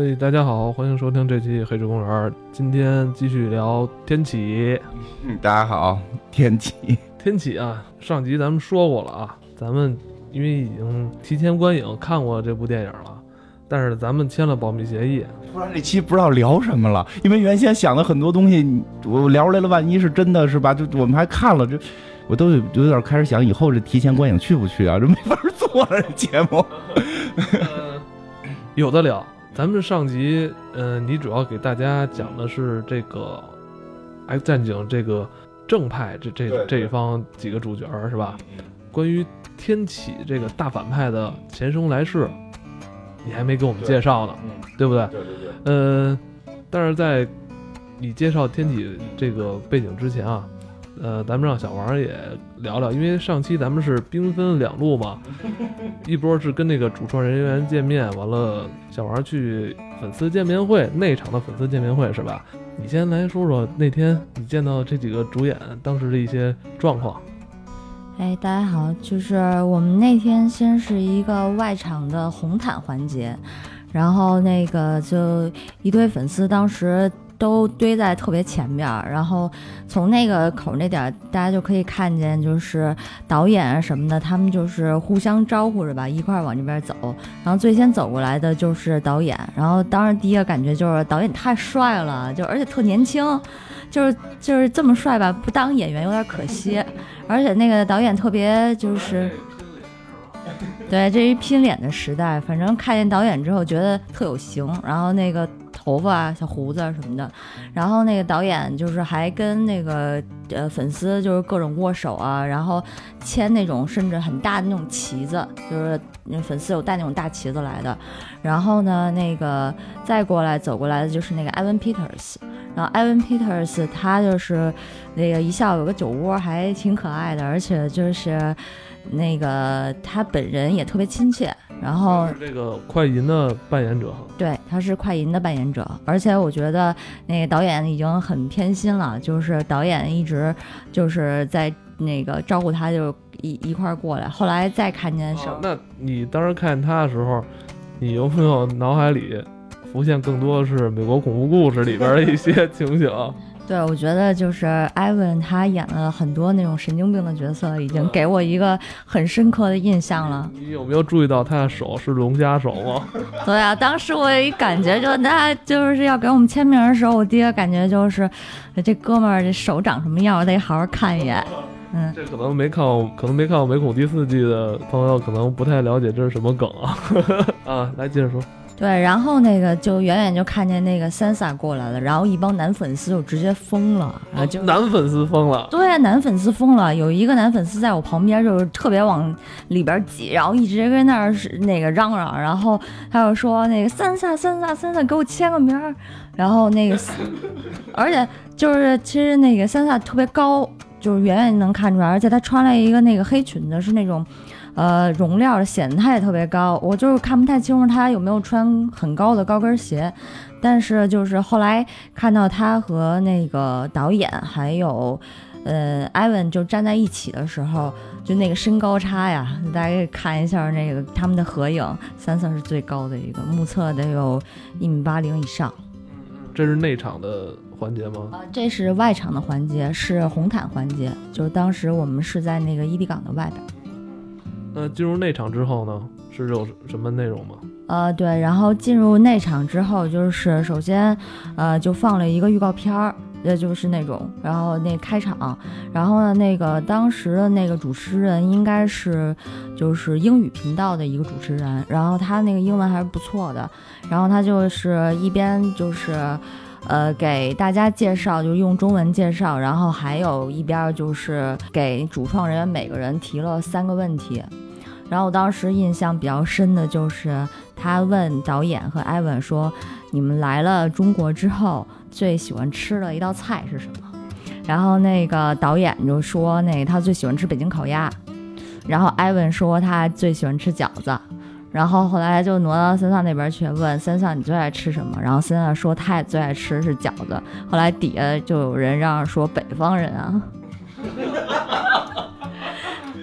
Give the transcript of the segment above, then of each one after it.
嘿，大家好，欢迎收听这期《黑水公园》。今天继续聊天启。嗯，大家好，天启。天启啊，上集咱们说过了啊，咱们因为已经提前观影看过这部电影了，但是咱们签了保密协议。突然这期不知道聊什么了，因为原先想的很多东西，我聊出来了，万一是真的是吧？就我们还看了，这我都有有点开始想，以后这提前观影去不去啊？这没法做了，这节目。有的聊。咱们上集，嗯，你主要给大家讲的是这个《X 战警》这个正派这这这一方几个主角是吧？关于天启这个大反派的前生来世，你还没给我们介绍呢，对不对？对对对。嗯，但是在你介绍天启这个背景之前啊。呃，咱们让小王也聊聊，因为上期咱们是兵分两路嘛，一波是跟那个主创人员见面，完了小王去粉丝见面会，内场的粉丝见面会是吧？你先来说说那天你见到这几个主演当时的一些状况。哎，大家好，就是我们那天先是一个外场的红毯环节，然后那个就一堆粉丝当时。都堆在特别前边儿，然后从那个口那点，大家就可以看见，就是导演啊什么的，他们就是互相招呼着吧，一块儿往这边走。然后最先走过来的就是导演，然后当时第一个感觉就是导演太帅了，就而且特年轻，就是就是这么帅吧，不当演员有点可惜。而且那个导演特别就是，对，这一拼脸的时代，反正看见导演之后觉得特有型，然后那个。头发啊，小胡子什么的，然后那个导演就是还跟那个呃粉丝就是各种握手啊，然后签那种甚至很大的那种旗子，就是那粉丝有带那种大旗子来的。然后呢，那个再过来走过来的就是那个艾文· peter 然后艾文· peter 他就是那个一笑有个酒窝，还挺可爱的，而且就是那个他本人也特别亲切。然后是这个快银的扮演者，对，他是快银的扮演者，而且我觉得那个导演已经很偏心了，就是导演一直就是在那个招呼他，就一一块儿过来。后来再看见时候，那你当时看见他的时候，你有没有脑海里浮现更多的是美国恐怖故事里边的一些情景？对，我觉得就是艾文，他演了很多那种神经病的角色，已经给我一个很深刻的印象了。你有没有注意到他的手是龙虾手吗？对啊，当时我一感觉，就他就是要给我们签名的时候，我第一个感觉就是，这哥们儿这手长什么样，我得好好看一眼。嗯，这可能没看过，可能没看过《美恐》第四季的朋友，可能不太了解这是什么梗啊。啊，来接着说。对，然后那个就远远就看见那个 Sansa 过来了，然后一帮男粉丝就直接疯了，啊，就男粉丝疯了。对，男粉丝疯了，有一个男粉丝在我旁边，就是特别往里边挤，然后一直跟那儿是那个嚷嚷，然后他又说那个 Sansa Sansa Sansa 给我签个名儿，然后那个，而且就是其实那个 Sansa 特别高，就是远远能看出来，而且他穿了一个那个黑裙子，是那种。呃，容量显得它也特别高，我就是看不太清楚他有没有穿很高的高跟鞋，但是就是后来看到他和那个导演还有呃艾文就站在一起的时候，就那个身高差呀，大家可以看一下那个他们的合影，三色是最高的一个，目测得有一米八零以上。这是内场的环节吗？啊，这是外场的环节，是红毯环节，就是当时我们是在那个伊犁港的外边。那进入内场之后呢，是有什么内容吗？呃，对，然后进入内场之后，就是首先，呃，就放了一个预告片儿，也就是那种，然后那开场，然后呢，那个当时的那个主持人应该是就是英语频道的一个主持人，然后他那个英文还是不错的，然后他就是一边就是。呃，给大家介绍，就是用中文介绍，然后还有一边就是给主创人员每个人提了三个问题，然后我当时印象比较深的就是他问导演和艾文说：“你们来了中国之后最喜欢吃的一道菜是什么？”然后那个导演就说：“那他最喜欢吃北京烤鸭。”然后艾文说他最喜欢吃饺子。然后后来就挪到森桑那边去问森桑你最爱吃什么？然后森桑说他也最爱吃是饺子。后来底下就有人嚷说北方人啊，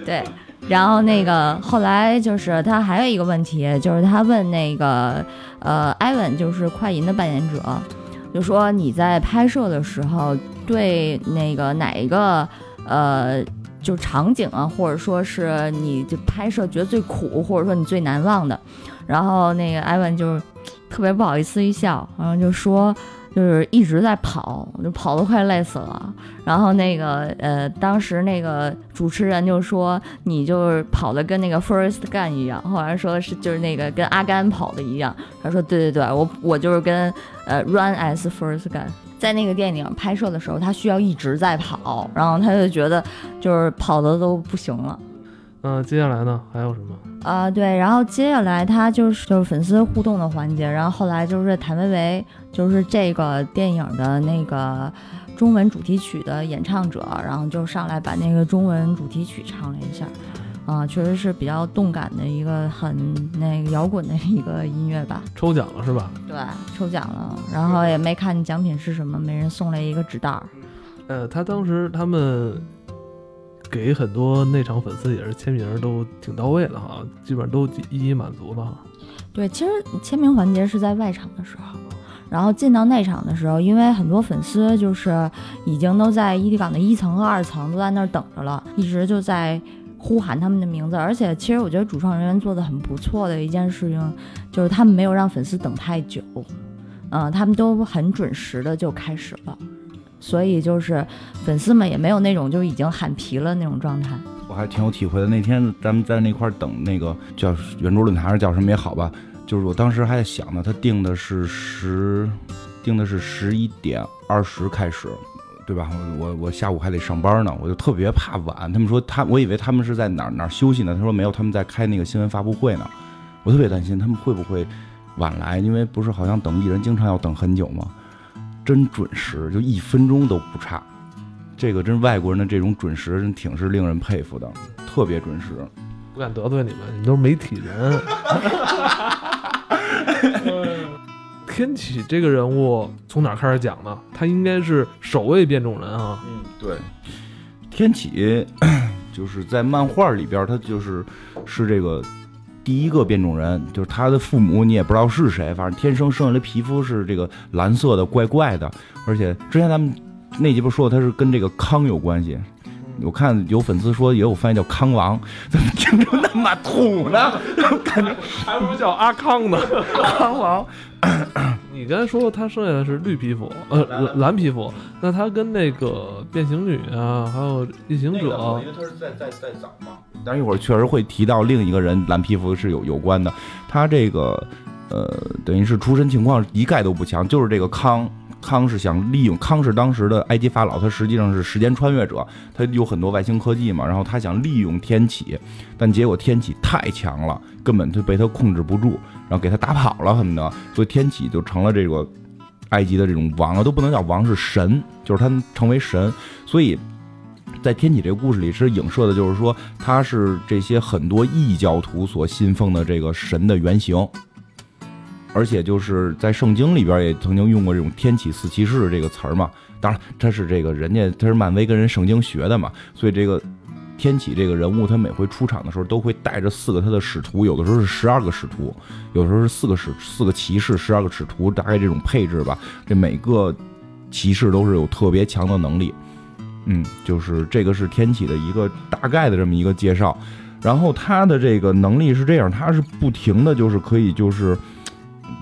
对。然后那个后来就是他还有一个问题，就是他问那个呃，艾文就是快银的扮演者，就说你在拍摄的时候对那个哪一个呃。就场景啊，或者说是你就拍摄觉得最苦，或者说你最难忘的，然后那个艾文就特别不好意思一笑，然后就说就是一直在跑，就跑得快累死了。然后那个呃，当时那个主持人就说你就是跑的跟那个 First Gun 一样，后来说是就是那个跟阿甘跑的一样。他说对对对，我我就是跟呃 Run as First Gun。在那个电影拍摄的时候，他需要一直在跑，然后他就觉得就是跑的都不行了。嗯，接下来呢还有什么？啊，对，然后接下来他就是就是粉丝互动的环节，然后后来就是谭维维就是这个电影的那个中文主题曲的演唱者，然后就上来把那个中文主题曲唱了一下。啊，确实是比较动感的一个很那个摇滚的一个音乐吧。抽奖了是吧？对，抽奖了，然后也没看奖品是什么，每人送了一个纸袋儿。呃，他当时他们给很多内场粉丝也是签名，都挺到位的哈，基本上都一一满足了。对，其实签名环节是在外场的时候，然后进到内场的时候，因为很多粉丝就是已经都在伊犁港的一层和二层都在那儿等着了，一直就在。呼喊他们的名字，而且其实我觉得主创人员做的很不错的一件事情，就是他们没有让粉丝等太久，嗯，他们都很准时的就开始了，所以就是粉丝们也没有那种就已经喊疲了那种状态。我还挺有体会的，那天咱们在那块等那个叫圆桌论坛是叫什么也好吧，就是我当时还在想呢，他定的是十，定的是十一点二十开始。对吧？我我下午还得上班呢，我就特别怕晚。他们说他，我以为他们是在哪儿哪儿休息呢？他说没有，他们在开那个新闻发布会呢。我特别担心他们会不会晚来，因为不是好像等艺人经常要等很久吗？真准时，就一分钟都不差。这个真外国人的这种准时，真挺是令人佩服的，特别准时。不敢得罪你们，你们都是媒体人。天启这个人物从哪开始讲呢？他应该是首位变种人啊。嗯，对，天启 就是在漫画里边，他就是是这个第一个变种人，就是他的父母你也不知道是谁，反正天生生下来皮肤是这个蓝色的，怪怪的，而且之前咱们那集不说他是跟这个康有关系。我看有粉丝说也有翻译叫康王，怎么听着那么土呢？感 觉还不如叫阿康呢。康王，你刚才说他剩下的是绿皮肤，呃，蓝蓝皮肤，那他跟那个变形女啊，还有异形者，因为他是在在在早嘛。但是一会儿确实会提到另一个人蓝皮肤是有有关的，他这个呃，等于是出身情况一概都不强，就是这个康。康是想利用康是当时的埃及法老，他实际上是时间穿越者，他有很多外星科技嘛，然后他想利用天启，但结果天启太强了，根本就被他控制不住，然后给他打跑了什么的，所以天启就成了这个埃及的这种王了，都不能叫王，是神，就是他成为神，所以在天启这个故事里，是影射的就是说他是这些很多异教徒所信奉的这个神的原型。而且就是在圣经里边也曾经用过这种“天启四骑士”这个词儿嘛。当然，他是这个人家他是漫威跟人圣经学的嘛，所以这个天启这个人物，他每回出场的时候都会带着四个他的使徒，有的时候是十二个使徒，有的时候是四个使四个骑士，十二个使徒，大概这种配置吧。这每个骑士都是有特别强的能力。嗯，就是这个是天启的一个大概的这么一个介绍。然后他的这个能力是这样，他是不停的就是可以就是。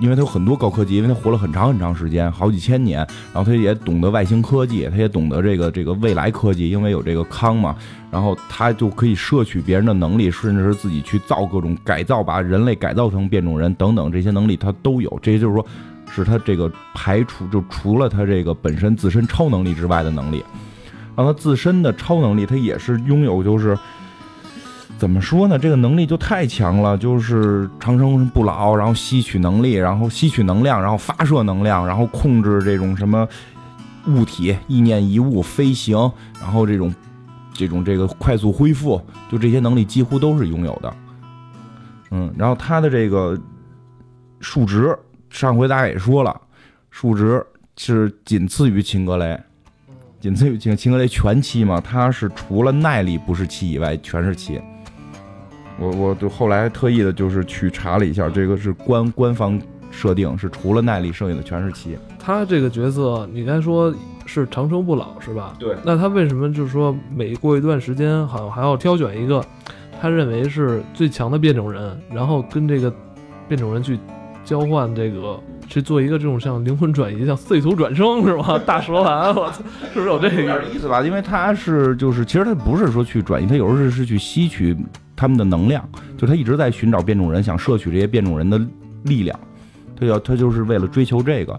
因为他有很多高科技，因为他活了很长很长时间，好几千年，然后他也懂得外星科技，他也懂得这个这个未来科技，因为有这个康嘛，然后他就可以摄取别人的能力，甚至是自己去造各种改造，把人类改造成变种人等等这些能力他都有。这些就是说，是他这个排除就除了他这个本身自身超能力之外的能力，然后他自身的超能力他也是拥有，就是。怎么说呢？这个能力就太强了，就是长生不老，然后吸取能力，然后吸取能量，然后发射能量，然后控制这种什么物体、意念一物飞行，然后这种这种这个快速恢复，就这些能力几乎都是拥有的。嗯，然后他的这个数值，上回大家也说了，数值是仅次于秦格雷，仅次于秦秦格雷全七嘛，他是除了耐力不是七以外，全是七。我我就后来特意的就是去查了一下，这个是官官方设定，是除了耐力，剩下的全是七。他这个角色，你刚才说是长生不老是吧？对那他为什么就是说每过一段时间，好像还要挑选一个他认为是最强的变种人，然后跟这个变种人去交换这个，去做一个这种像灵魂转移、像碎土转生是吧？大蛇丸，我操，是不是有这个意思？意思吧？因为他是就是，其实他不是说去转移，他有时候是是去吸取他们的能量，就他一直在寻找变种人，想摄取这些变种人的力量，他要他就是为了追求这个。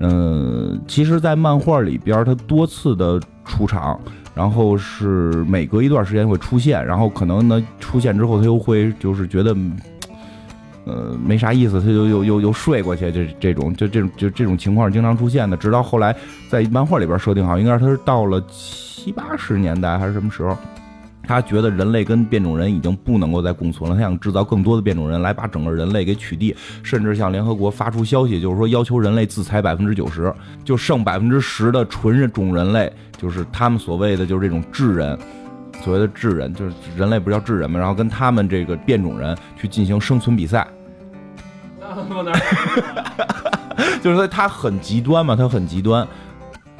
嗯，其实，在漫画里边，他多次的出场，然后是每隔一段时间会出现，然后可能呢出现之后，他又会就是觉得。呃，没啥意思，他就又又又睡过去，这这种就这种就这种情况经常出现的。直到后来，在漫画里边设定好，应该是他是到了七八十年代还是什么时候，他觉得人类跟变种人已经不能够再共存了，他想制造更多的变种人来把整个人类给取缔，甚至向联合国发出消息，就是说要求人类自裁百分之九十，就剩百分之十的纯人种人类，就是他们所谓的就是这种智人。所谓的智人就是人类，不是叫智人嘛？然后跟他们这个变种人去进行生存比赛，就是说他很极端嘛，他很极端，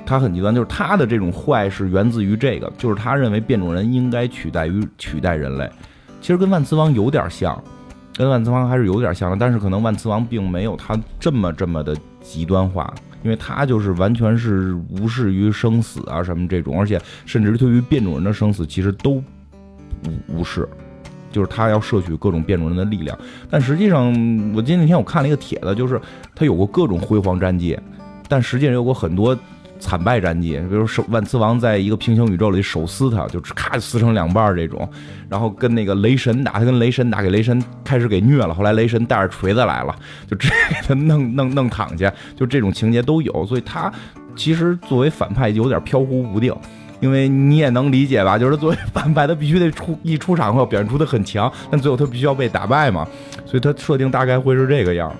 他很极端，就是他的这种坏是源自于这个，就是他认为变种人应该取代于取代人类。其实跟万磁王有点像，跟万磁王还是有点像的，但是可能万磁王并没有他这么这么的极端化，因为他就是完全是无视于生死啊什么这种，而且甚至对于变种人的生死其实都无无视。就是他要摄取各种变种人的力量，但实际上，我今天那天我看了一个帖子，就是他有过各种辉煌战绩，但实际上有过很多惨败战绩，比如手万磁王在一个平行宇宙里手撕他，就咔撕成两半这种，然后跟那个雷神打，他跟雷神打，给雷神开始给虐了，后来雷神带着锤子来了，就直接给他弄弄弄躺下，就这种情节都有，所以他其实作为反派有点飘忽不定。因为你也能理解吧，就是作为反派，他必须得出一出场后表现出的很强，但最后他必须要被打败嘛，所以他设定大概会是这个样。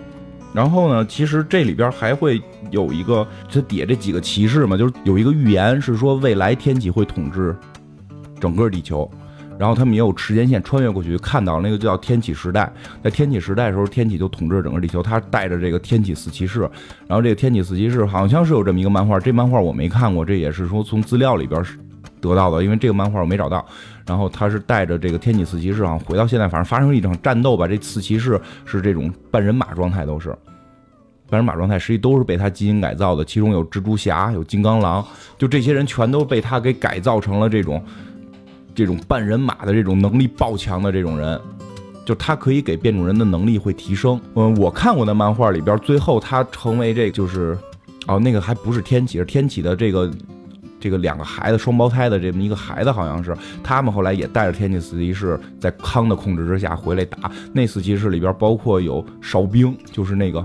然后呢，其实这里边还会有一个，他底下这几个骑士嘛，就是有一个预言是说未来天启会统治整个地球，然后他们也有时间线穿越过去，看到那个叫天启时代，在天启时代的时候，天启就统治整个地球，他带着这个天启四骑士，然后这个天启四骑士好像是有这么一个漫画，这漫画我没看过，这也是说从资料里边得到的，因为这个漫画我没找到。然后他是带着这个天启四骑士啊，回到现在，反正发生一场战斗吧。这四骑士是这种半人马状态，都是半人马状态，实际都是被他基因改造的。其中有蜘蛛侠，有金刚狼，就这些人全都被他给改造成了这种这种半人马的这种能力爆强的这种人。就他可以给变种人的能力会提升。嗯，我看过的漫画里边，最后他成为这就是哦，那个还不是天启，是天启的这个。这个两个孩子双胞胎的这么一个孩子，好像是他们后来也带着天启四骑士在康的控制之下回来打。那四骑士里边包括有哨兵，就是那个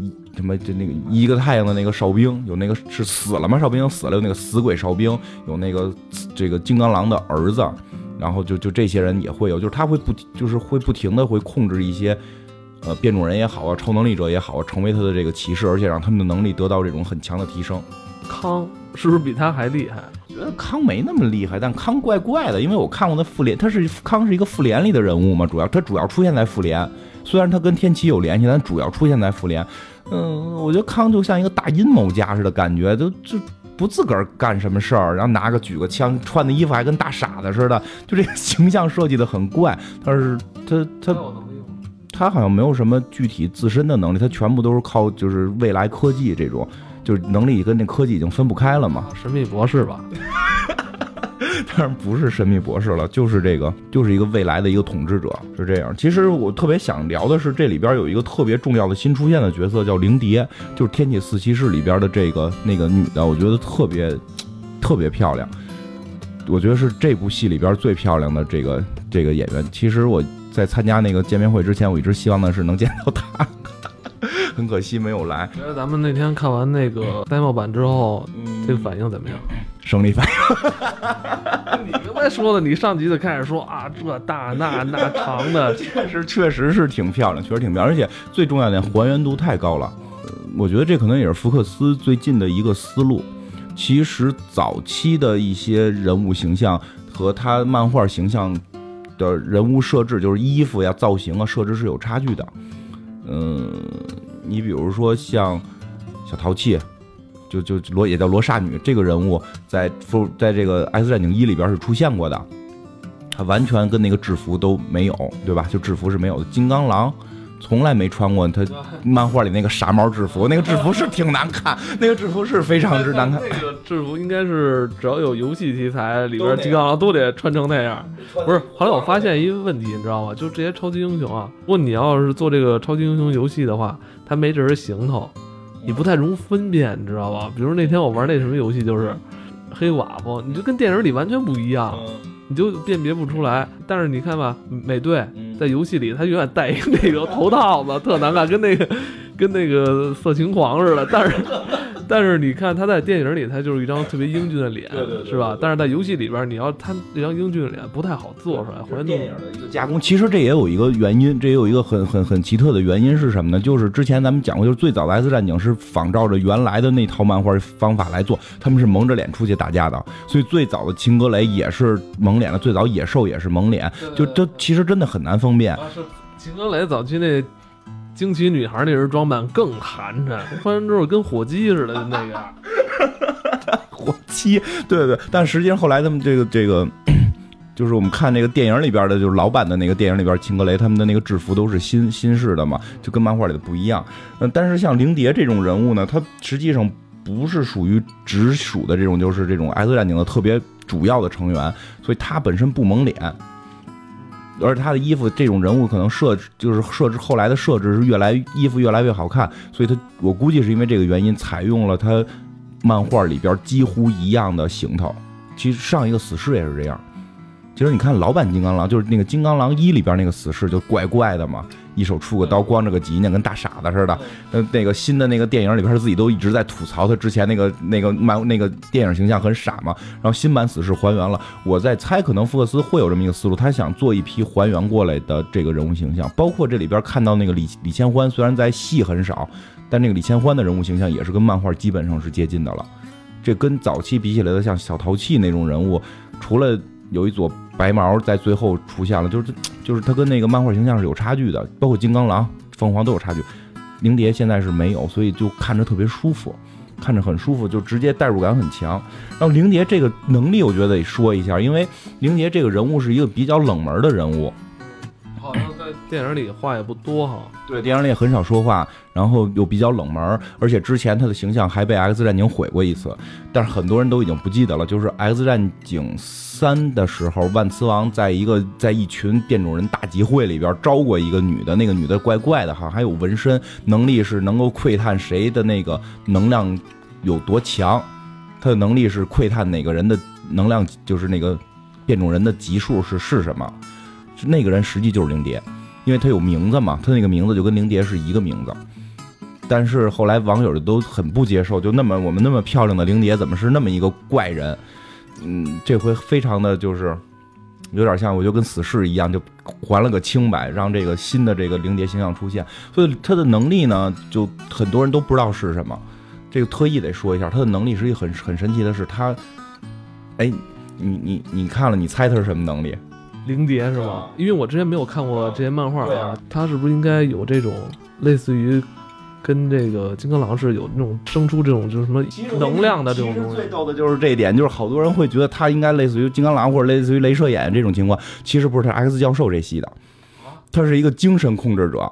一什么就那个一个太阳的那个哨兵，有那个是死了吗？哨兵死了，有那个死鬼哨兵，有那个这个金刚狼的儿子，然后就就这些人也会有，就是他会不就是会不停的会控制一些呃变种人也好啊，超能力者也好，成为他的这个骑士，而且让他们的能力得到这种很强的提升。康是不是比他还厉害？觉得康没那么厉害，但康怪怪的，因为我看过那复联，他是康是一个复联里的人物嘛，主要他主要出现在复联，虽然他跟天启有联系，但主要出现在复联。嗯，我觉得康就像一个大阴谋家似的感觉，就就不自个儿干什么事儿，然后拿个举个枪，穿的衣服还跟大傻子似的，就这个形象设计的很怪。但是他他他好像没有什么具体自身的能力，他全部都是靠就是未来科技这种。就是能力跟那科技已经分不开了嘛？神秘博士吧？当然不是神秘博士了，就是这个，就是一个未来的一个统治者，是这样。其实我特别想聊的是，这里边有一个特别重要的新出现的角色，叫灵蝶，就是天启四骑士里边的这个那个女的，我觉得特别特别漂亮。我觉得是这部戏里边最漂亮的这个这个演员。其实我在参加那个见面会之前，我一直希望的是能见到她。很可惜没有来。觉得咱们那天看完那个 demo 版之后，这个反应怎么样？生理反应。你刚才说的，你上集就开始说啊，这大那那长的，确实确实是挺漂亮，确实挺漂亮，而且最重要的还原度太高了。我觉得这可能也是福克斯最近的一个思路。其实早期的一些人物形象和他漫画形象的人物设置，就是衣服呀、造型啊设置是有差距的。嗯。你比如说像小淘气，就就罗也叫罗刹女这个人物，在复在这个《X 战警一》里边是出现过的，他完全跟那个制服都没有，对吧？就制服是没有的。金刚狼从来没穿过他 漫画里那个傻帽制服，那个制服是挺难看，那个制服是非常之难看。那个制服应该是只要有游戏题材里边金刚狼都得穿成那样。不是，后来我发现一个问题，你知道吗？就这些超级英雄啊，如果你要是做这个超级英雄游戏的话，他没这身行头，你不太容分辨，你知道吧？比如那天我玩那什么游戏，就是黑寡妇，你就跟电影里完全不一样，你就辨别不出来。但是你看吧，美队在游戏里他永远戴一个那个头套子，特难看，跟那个跟那个色情狂似的。但是但是你看他在电影里，他就是一张特别英俊的脸，是吧？但是在游戏里边，你要他那张英俊的脸不太好做出来，还原电影的一个加工。其实这也有一个原因，这也有一个很很很奇特的原因是什么呢？就是之前咱们讲过，就是最早的 X 战警是仿照着原来的那套漫画方法来做，他们是蒙着脸出去打架的，所以最早的秦格雷也是蒙脸的，最早野兽也是蒙脸，就这其实真的很难分辨。是秦格雷早期那。惊奇女孩那身装扮更寒碜，穿完之后跟火鸡似的那个。火鸡，对对。但实际上后来他们这个这个，就是我们看那个电影里边的，就是老版的那个电影里边，秦格雷他们的那个制服都是新新式的嘛，就跟漫画里的不一样。嗯，但是像灵蝶这种人物呢，他实际上不是属于直属的这种，就是这种 X 战警的特别主要的成员，所以他本身不蒙脸。而且他的衣服，这种人物可能设置就是设置后来的设置是越来衣服越来越好看，所以他我估计是因为这个原因采用了他漫画里边几乎一样的行头。其实上一个死侍也是这样。其实你看老版金刚狼，就是那个金刚狼一里边那个死侍就怪怪的嘛。一手出个刀，光着个脊梁，跟大傻子似的。那，那个新的那个电影里边，他自己都一直在吐槽他之前那个那个漫那个电影形象很傻嘛。然后新版死侍还原了，我在猜，可能福克斯会有这么一个思路，他想做一批还原过来的这个人物形象，包括这里边看到那个李李千欢，虽然在戏很少，但那个李千欢的人物形象也是跟漫画基本上是接近的了。这跟早期比起来的，像小淘气那种人物，除了有一撮白毛在最后出现了，就是就是他跟那个漫画形象是有差距的，包括金刚狼、凤凰都有差距。灵蝶现在是没有，所以就看着特别舒服，看着很舒服，就直接代入感很强。然后灵蝶这个能力，我觉得得说一下，因为灵蝶这个人物是一个比较冷门的人物。好像在电影里话也不多哈。对，电影里也很少说话，然后又比较冷门，而且之前他的形象还被 X 战警毁过一次，但是很多人都已经不记得了。就是 X 战警三的时候，万磁王在一个在一群变种人大集会里边招过一个女的，那个女的怪怪的哈，还有纹身，能力是能够窥探谁的那个能量有多强，她的能力是窥探哪个人的能量，就是那个变种人的级数是是什么。那个人实际就是灵蝶，因为他有名字嘛，他那个名字就跟灵蝶是一个名字。但是后来网友就都很不接受，就那么我们那么漂亮的灵蝶，怎么是那么一个怪人？嗯，这回非常的就是有点像，我就跟死侍一样，就还了个清白，让这个新的这个灵蝶形象出现。所以他的能力呢，就很多人都不知道是什么。这个特意得说一下，他的能力是一个很很神奇的是他，哎，你你你看了，你猜他是什么能力？灵蝶是吗？因为我之前没有看过这些漫画啊，他是不是应该有这种类似于跟这个金刚狼是有那种生出这种就是什么能量的这种东西？最逗的就是这一点，就是好多人会觉得他应该类似于金刚狼或者类似于镭射眼这种情况，其实不是，他 X 教授这系的，他是一个精神控制者，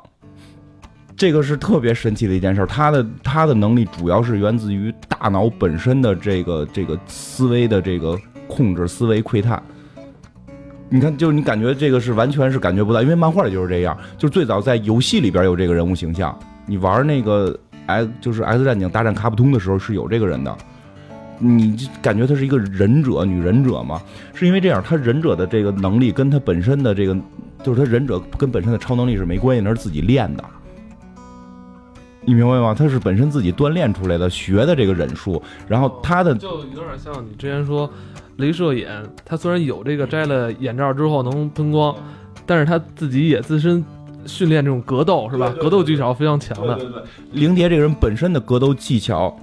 这个是特别神奇的一件事。他的他的能力主要是源自于大脑本身的这个这个思维的这个控制，思维窥探。你看，就是你感觉这个是完全是感觉不到，因为漫画里就是这样，就是最早在游戏里边有这个人物形象。你玩那个 X 就是 X 战警大战卡普通的时候是有这个人的，你感觉他是一个忍者，女忍者嘛，是因为这样，他忍者的这个能力跟他本身的这个，就是他忍者跟本身的超能力是没关系，那是自己练的。你明白吗？他是本身自己锻炼出来的，学的这个忍术，然后他的就有点像你之前说。镭射眼，他虽然有这个摘了眼罩之后能喷光，但是他自己也自身训练这种格斗是吧？格斗技巧非常强的。对对对，灵蝶这个人本身的格斗技巧，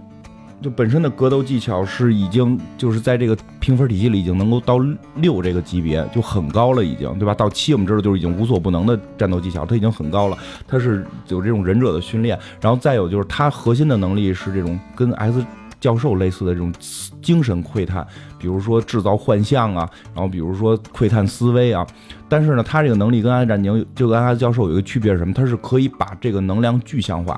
就本身的格斗技巧是已经就是在这个评分体系里已经能够到六这个级别，就很高了，已经，对吧？到七我们知道就是已经无所不能的战斗技巧，他已经很高了。他是有这种忍者的训练，然后再有就是他核心的能力是这种跟 X 教授类似的这种精神窥探，比如说制造幻象啊，然后比如说窥探思维啊。但是呢，他这个能力跟安战宁就跟 X 教授有一个区别是什么？他是可以把这个能量具象化。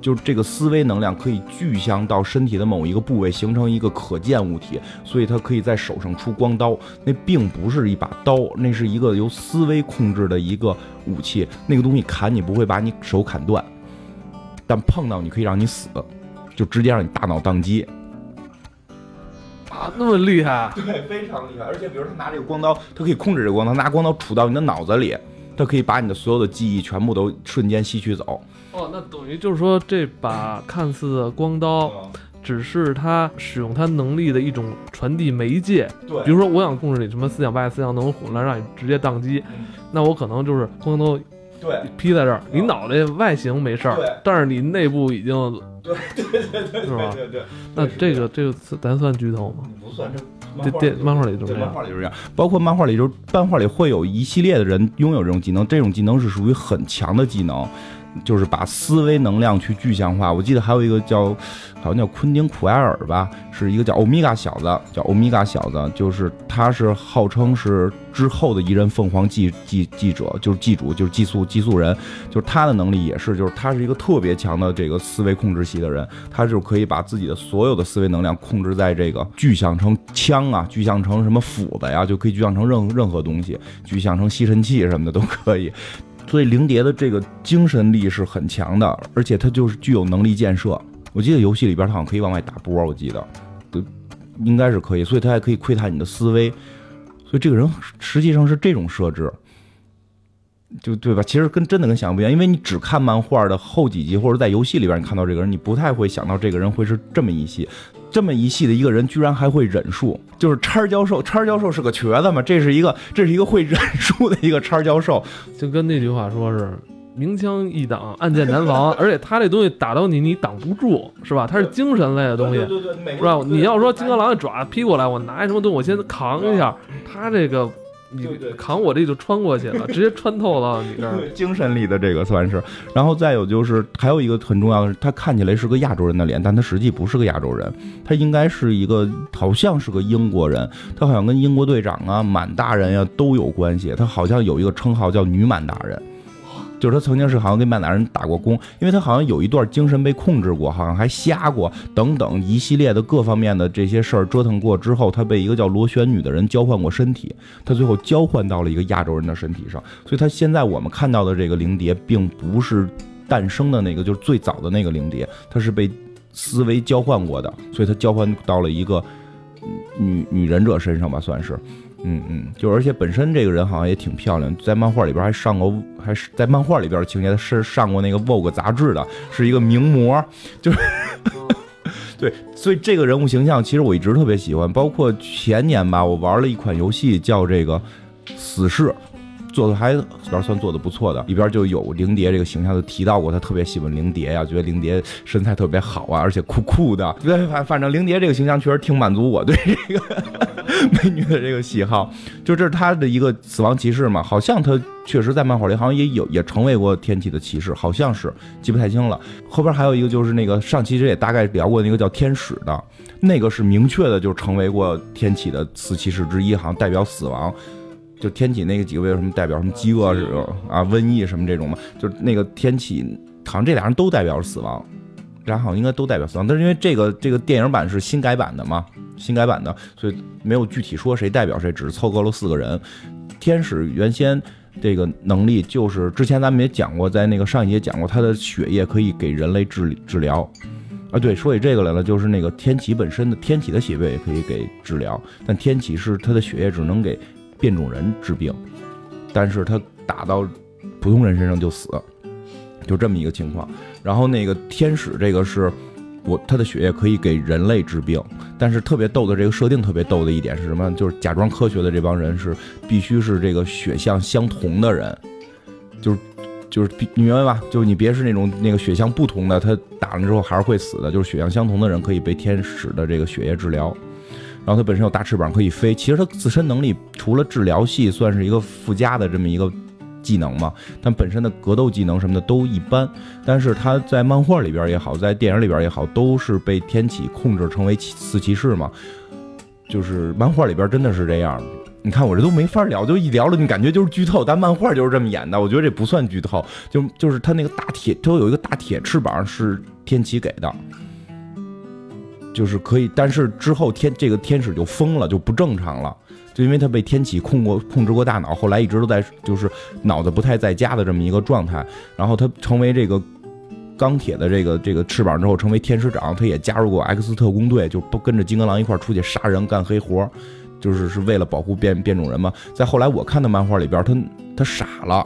就是这个思维能量可以具象到身体的某一个部位，形成一个可见物体，所以他可以在手上出光刀。那并不是一把刀，那是一个由思维控制的一个武器。那个东西砍你不会把你手砍断，但碰到你可以让你死，就直接让你大脑宕机。啊，那么厉害？对，非常厉害。而且比如他拿这个光刀，他可以控制这个光刀，拿光刀杵到你的脑子里，他可以把你的所有的记忆全部都瞬间吸取走。哦，那等于就是说，这把看似的光刀，只是他使用他能力的一种传递媒介。对，比如说，我想控制你什么思想外思想能混乱，让你直接宕机，那我可能就是光刀对披在这儿，你脑袋外形没事儿，但是你内部已经对对对对是吧？对对。那这个这个咱算剧透吗？不算，这电漫画里就这样，漫画里就是这样。包括漫画里就是漫画里会有一系列的人拥有这种技能，这种技能是属于很强的技能。就是把思维能量去具象化。我记得还有一个叫，好像叫昆汀·库埃尔吧，是一个叫欧米伽小子，叫欧米伽小子，就是他是号称是之后的一任凤凰记记记者，就是记主，就是寄宿寄宿人，就是他的能力也是，就是他是一个特别强的这个思维控制系的人，他就可以把自己的所有的思维能量控制在这个具象成枪啊，具象成什么斧子呀，就可以具象成任何任何东西，具象成吸尘器什么的都可以。所以灵蝶的这个精神力是很强的，而且它就是具有能力建设。我记得游戏里边它好像可以往外打波，我记得，都应该是可以。所以它还可以窥探你的思维。所以这个人实际上是这种设置，就对吧？其实跟真的跟想象不一样，因为你只看漫画的后几集，或者在游戏里边你看到这个人，你不太会想到这个人会是这么一细。这么一系的一个人，居然还会忍术，就是叉教授。叉教授是个瘸子嘛？这是一个，这是一个会忍术的一个叉教授，就跟那句话说是明枪易挡，暗箭难防。而且他这东西打到你，你挡不住，是吧？他是精神类的东西，是吧？你要说金刚狼的爪劈过来，我拿什么东西，我先扛一下。他这个。你扛我这就穿过去了，直接穿透了你这儿。精神力的这个算是，然后再有就是还有一个很重要的是，他看起来是个亚洲人的脸，但他实际不是个亚洲人，他应该是一个好像是个英国人，他好像跟英国队长啊、满大人呀都有关系，他好像有一个称号叫女满大人。就是他曾经是好像跟曼达人打过工，因为他好像有一段精神被控制过，好像还瞎过等等一系列的各方面的这些事儿折腾过之后，他被一个叫螺旋女的人交换过身体，他最后交换到了一个亚洲人的身体上，所以他现在我们看到的这个灵蝶并不是诞生的那个，就是最早的那个灵蝶，他是被思维交换过的，所以他交换到了一个女女忍者身上吧，算是。嗯嗯，就而且本身这个人好像也挺漂亮，在漫画里边还上过，还是在漫画里边的情节是上过那个 Vogue 杂志的，是一个名模，就是对，所以这个人物形象其实我一直特别喜欢，包括前年吧，我玩了一款游戏叫这个死侍。做的还边算做的不错的，里边就有灵蝶这个形象，就提到过他特别喜欢灵蝶呀，觉得灵蝶身材特别好啊，而且酷酷的。对，反反正灵蝶这个形象确实挺满足我对这个 美女的这个喜好。就这是他的一个死亡骑士嘛，好像他确实在漫画里好像也有也成为过天启的骑士，好像是记不太清了。后边还有一个就是那个上期其实也大概聊过那个叫天使的，那个是明确的就成为过天启的四骑士之一，好像代表死亡。就天启那个几个为什么代表什么饥饿是啊瘟疫什么这种嘛？就是那个天启好像这俩人都代表死亡，然后应该都代表死亡。但是因为这个这个电影版是新改版的嘛，新改版的，所以没有具体说谁代表谁，只是凑够了四个人。天使原先这个能力就是之前咱们也讲过，在那个上一节讲过，他的血液可以给人类治治疗啊。对，说起这个来了，就是那个天启本身的天启的血液也可以给治疗，但天启是他的血液只能给。变种人治病，但是他打到普通人身上就死，就这么一个情况。然后那个天使这个是我他的血液可以给人类治病，但是特别逗的这个设定特别逗的一点是什么？就是假装科学的这帮人是必须是这个血相相同的人，就是就是你明白吧？就是你别是那种那个血相不同的，他打了之后还是会死的。就是血相相同的人可以被天使的这个血液治疗。然后它本身有大翅膀可以飞。其实它自身能力除了治疗系算是一个附加的这么一个技能嘛，但本身的格斗技能什么的都一般。但是它在漫画里边也好，在电影里边也好，都是被天启控制成为四骑士嘛。就是漫画里边真的是这样。你看我这都没法聊，就一聊了，你感觉就是剧透。但漫画就是这么演的，我觉得这不算剧透。就就是他那个大铁，他有一个大铁翅膀是天启给的，就是可以。但是之后天这个天使就疯了，就不正常了，就因为他被天启控过控制过大脑，后来一直都在就是脑子不太在家的这么一个状态。然后他成为这个钢铁的这个这个翅膀之后，成为天使长，他也加入过 X 特工队，就不跟着金刚狼一块出去杀人干黑活。就是是为了保护变变种人嘛。在后来我看的漫画里边，他他傻了，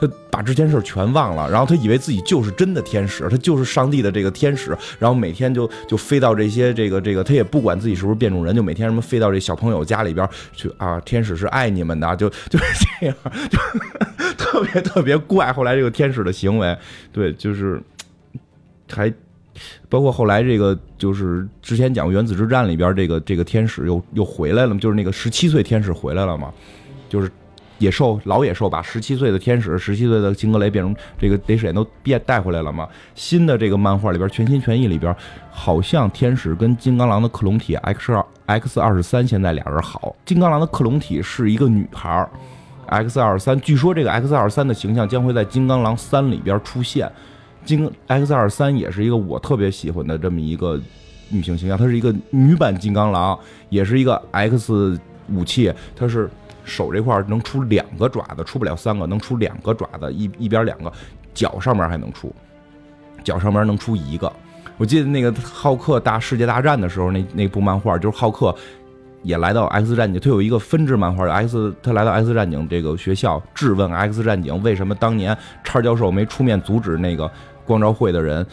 他把之前事全忘了，然后他以为自己就是真的天使，他就是上帝的这个天使，然后每天就就飞到这些这个这个，他也不管自己是不是变种人，就每天什么飞到这小朋友家里边去啊，天使是爱你们的，就 就是这样，就 特别特别怪。后来这个天使的行为，对，就是还。包括后来这个，就是之前讲原子之战里边这个这个天使又又回来了，就是那个十七岁天使回来了嘛，就是野兽老野兽把十七岁的天使、十七岁的金格雷变成这个雷神都变带回来了嘛。新的这个漫画里边全心全意里边，好像天使跟金刚狼的克隆体 X 二 X 二十三现在俩人好，金刚狼的克隆体是一个女孩，X 二十三据说这个 X 二十三的形象将会在金刚狼三里边出现。金 X 二十三也是一个我特别喜欢的这么一个女性形象，她是一个女版金刚狼，也是一个 X 武器，它是手这块能出两个爪子，出不了三个，能出两个爪子，一一边两个，脚上面还能出，脚上面能出一个。我记得那个浩克大世界大战的时候，那那部漫画就是浩克也来到 X 战警，他有一个分支漫画，X 他来到 X 战警这个学校质问 X 战警为什么当年叉教授没出面阻止那个。光照会的人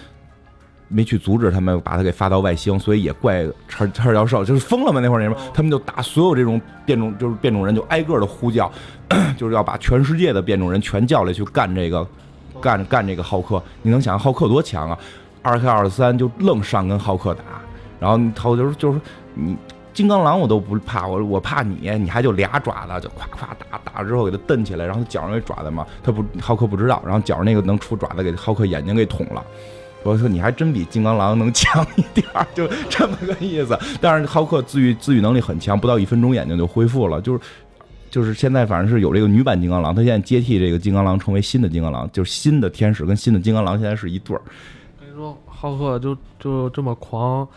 没去阻止他们把他给发到外星，所以也怪叉叉教授就是疯了嘛那会儿那什么，他们就打所有这种变种就是变种人就挨个的呼叫，就是要把全世界的变种人全叫来去干这个干干这个浩克。你能想浩克多强啊？二 K 二三就愣上跟浩克打，然后他就是就是你。金刚狼我都不怕，我我怕你，你还就俩爪子，就咵咵打打了之后给他蹬起来，然后脚上有爪子嘛，他不浩克不知道，然后脚上那个能出爪子给浩克眼睛给捅了。我说你还真比金刚狼能强一点，就这么个意思。但是浩克自愈自愈能力很强，不到一分钟眼睛就恢复了。就是就是现在反正是有这个女版金刚狼，她现在接替这个金刚狼成为新的金刚狼，就是新的天使跟新的金刚狼现在是一对儿。跟你说，浩克就就这么狂，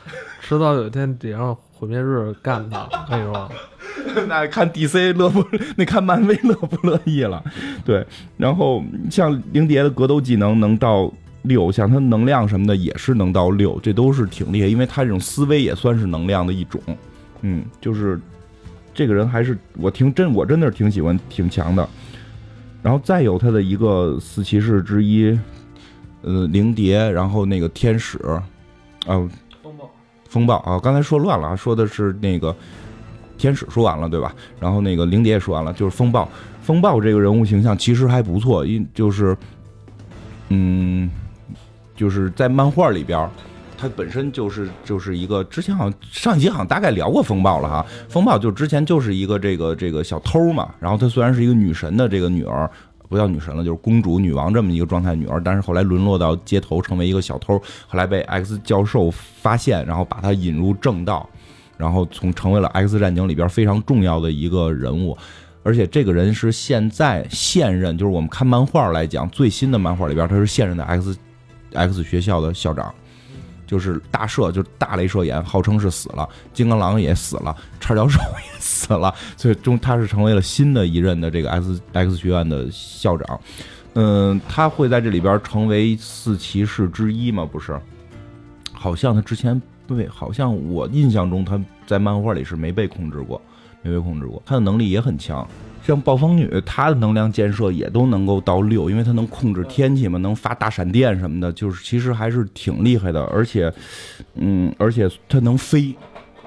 迟早有一天得让。毁灭日干他，我跟你说，那看 DC 乐不？那看漫威乐不乐意了？对，然后像灵蝶的格斗技能能到六，像他能量什么的也是能到六，这都是挺厉害，因为他这种思维也算是能量的一种。嗯，就是这个人还是我挺真，我真的是挺喜欢，挺强的。然后再有他的一个四骑士之一，呃，灵蝶，然后那个天使，啊。风暴啊，刚才说乱了，说的是那个天使说完了对吧？然后那个灵蝶也说完了，就是风暴。风暴这个人物形象其实还不错，因就是，嗯，就是在漫画里边，他本身就是就是一个之前好像上一集好像大概聊过风暴了哈。风暴就之前就是一个这个这个小偷嘛，然后他虽然是一个女神的这个女儿。不叫女神了，就是公主、女王这么一个状态女儿，但是后来沦落到街头，成为一个小偷。后来被 X 教授发现，然后把她引入正道，然后从成为了 X 战警里边非常重要的一个人物。而且这个人是现在现任，就是我们看漫画来讲最新的漫画里边，他是现任的 X X 学校的校长。就是大赦，就是大雷射眼，号称是死了，金刚狼也死了，叉教授也死了，最终他是成为了新的一任的这个 X X 学院的校长。嗯，他会在这里边成为四骑士之一吗？不是，好像他之前对，好像我印象中他在漫画里是没被控制过，没被控制过，他的能力也很强。像暴风女，她的能量建设也都能够到六，因为她能控制天气嘛，能发大闪电什么的，就是其实还是挺厉害的。而且，嗯，而且她能飞，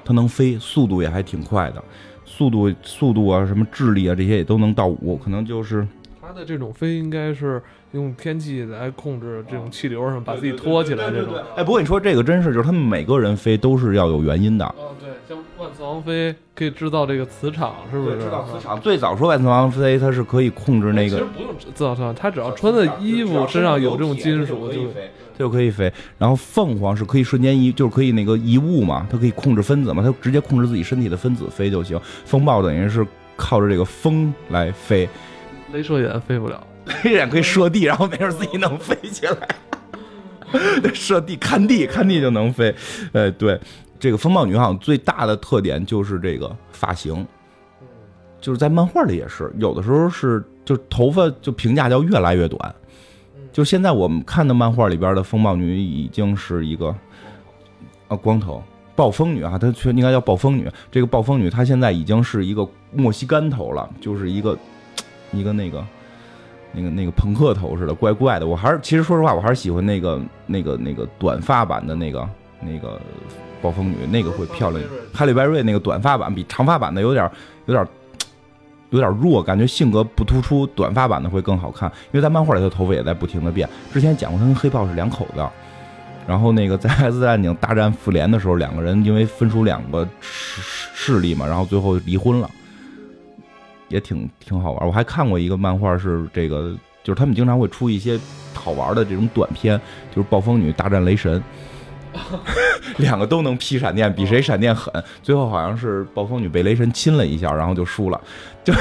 她能飞，速度也还挺快的，速度、速度啊，什么智力啊，这些也都能到五，可能就是她他的这种飞应该是用天气来控制这种气流什么，把自己托起来这种。哎，不过你说这个真是，就是他们每个人飞都是要有原因的。哦，对，像万磁王飞可以制造这个磁场，是不是？制造磁场。最早说万磁王飞，它是可以控制那个。其实不用制造磁场，它只要穿的衣服身上有这种金属就飞，它就可以飞。然后凤凰是可以瞬间移，就是可以那个移物嘛，它可以控制分子嘛，它直接控制自己身体的分子飞就行。风暴等于是靠着这个风来飞。镭射眼飞不了，镭射眼可以射地，然后没事自己能飞起来。射地看地看地就能飞。呃，对，这个风暴女好像最大的特点就是这个发型，就是在漫画里也是，有的时候是就头发就评价叫越来越短。就现在我们看的漫画里边的风暴女已经是一个啊光头暴风女啊，她却应该叫暴风女。这个暴风女她现在已经是一个莫西干头了，就是一个。一个那个，那个那个朋克头似的，怪怪的。我还是其实说实话，我还是喜欢那个那个那个短发版的那个那个暴风女，那个会漂亮。哈利·拜瑞那个短发版比长发版的有点有点有点弱，感觉性格不突出。短发版的会更好看，因为在漫画里头头发也在不停的变。之前讲过，他跟黑豹是两口子。然后那个在《X 战警：大战复联》的时候，两个人因为分出两个势势力嘛，然后最后离婚了。也挺挺好玩，我还看过一个漫画，是这个，就是他们经常会出一些好玩的这种短片，就是暴风女大战雷神，两个都能劈闪电，比谁闪电狠，最后好像是暴风女被雷神亲了一下，然后就输了，就。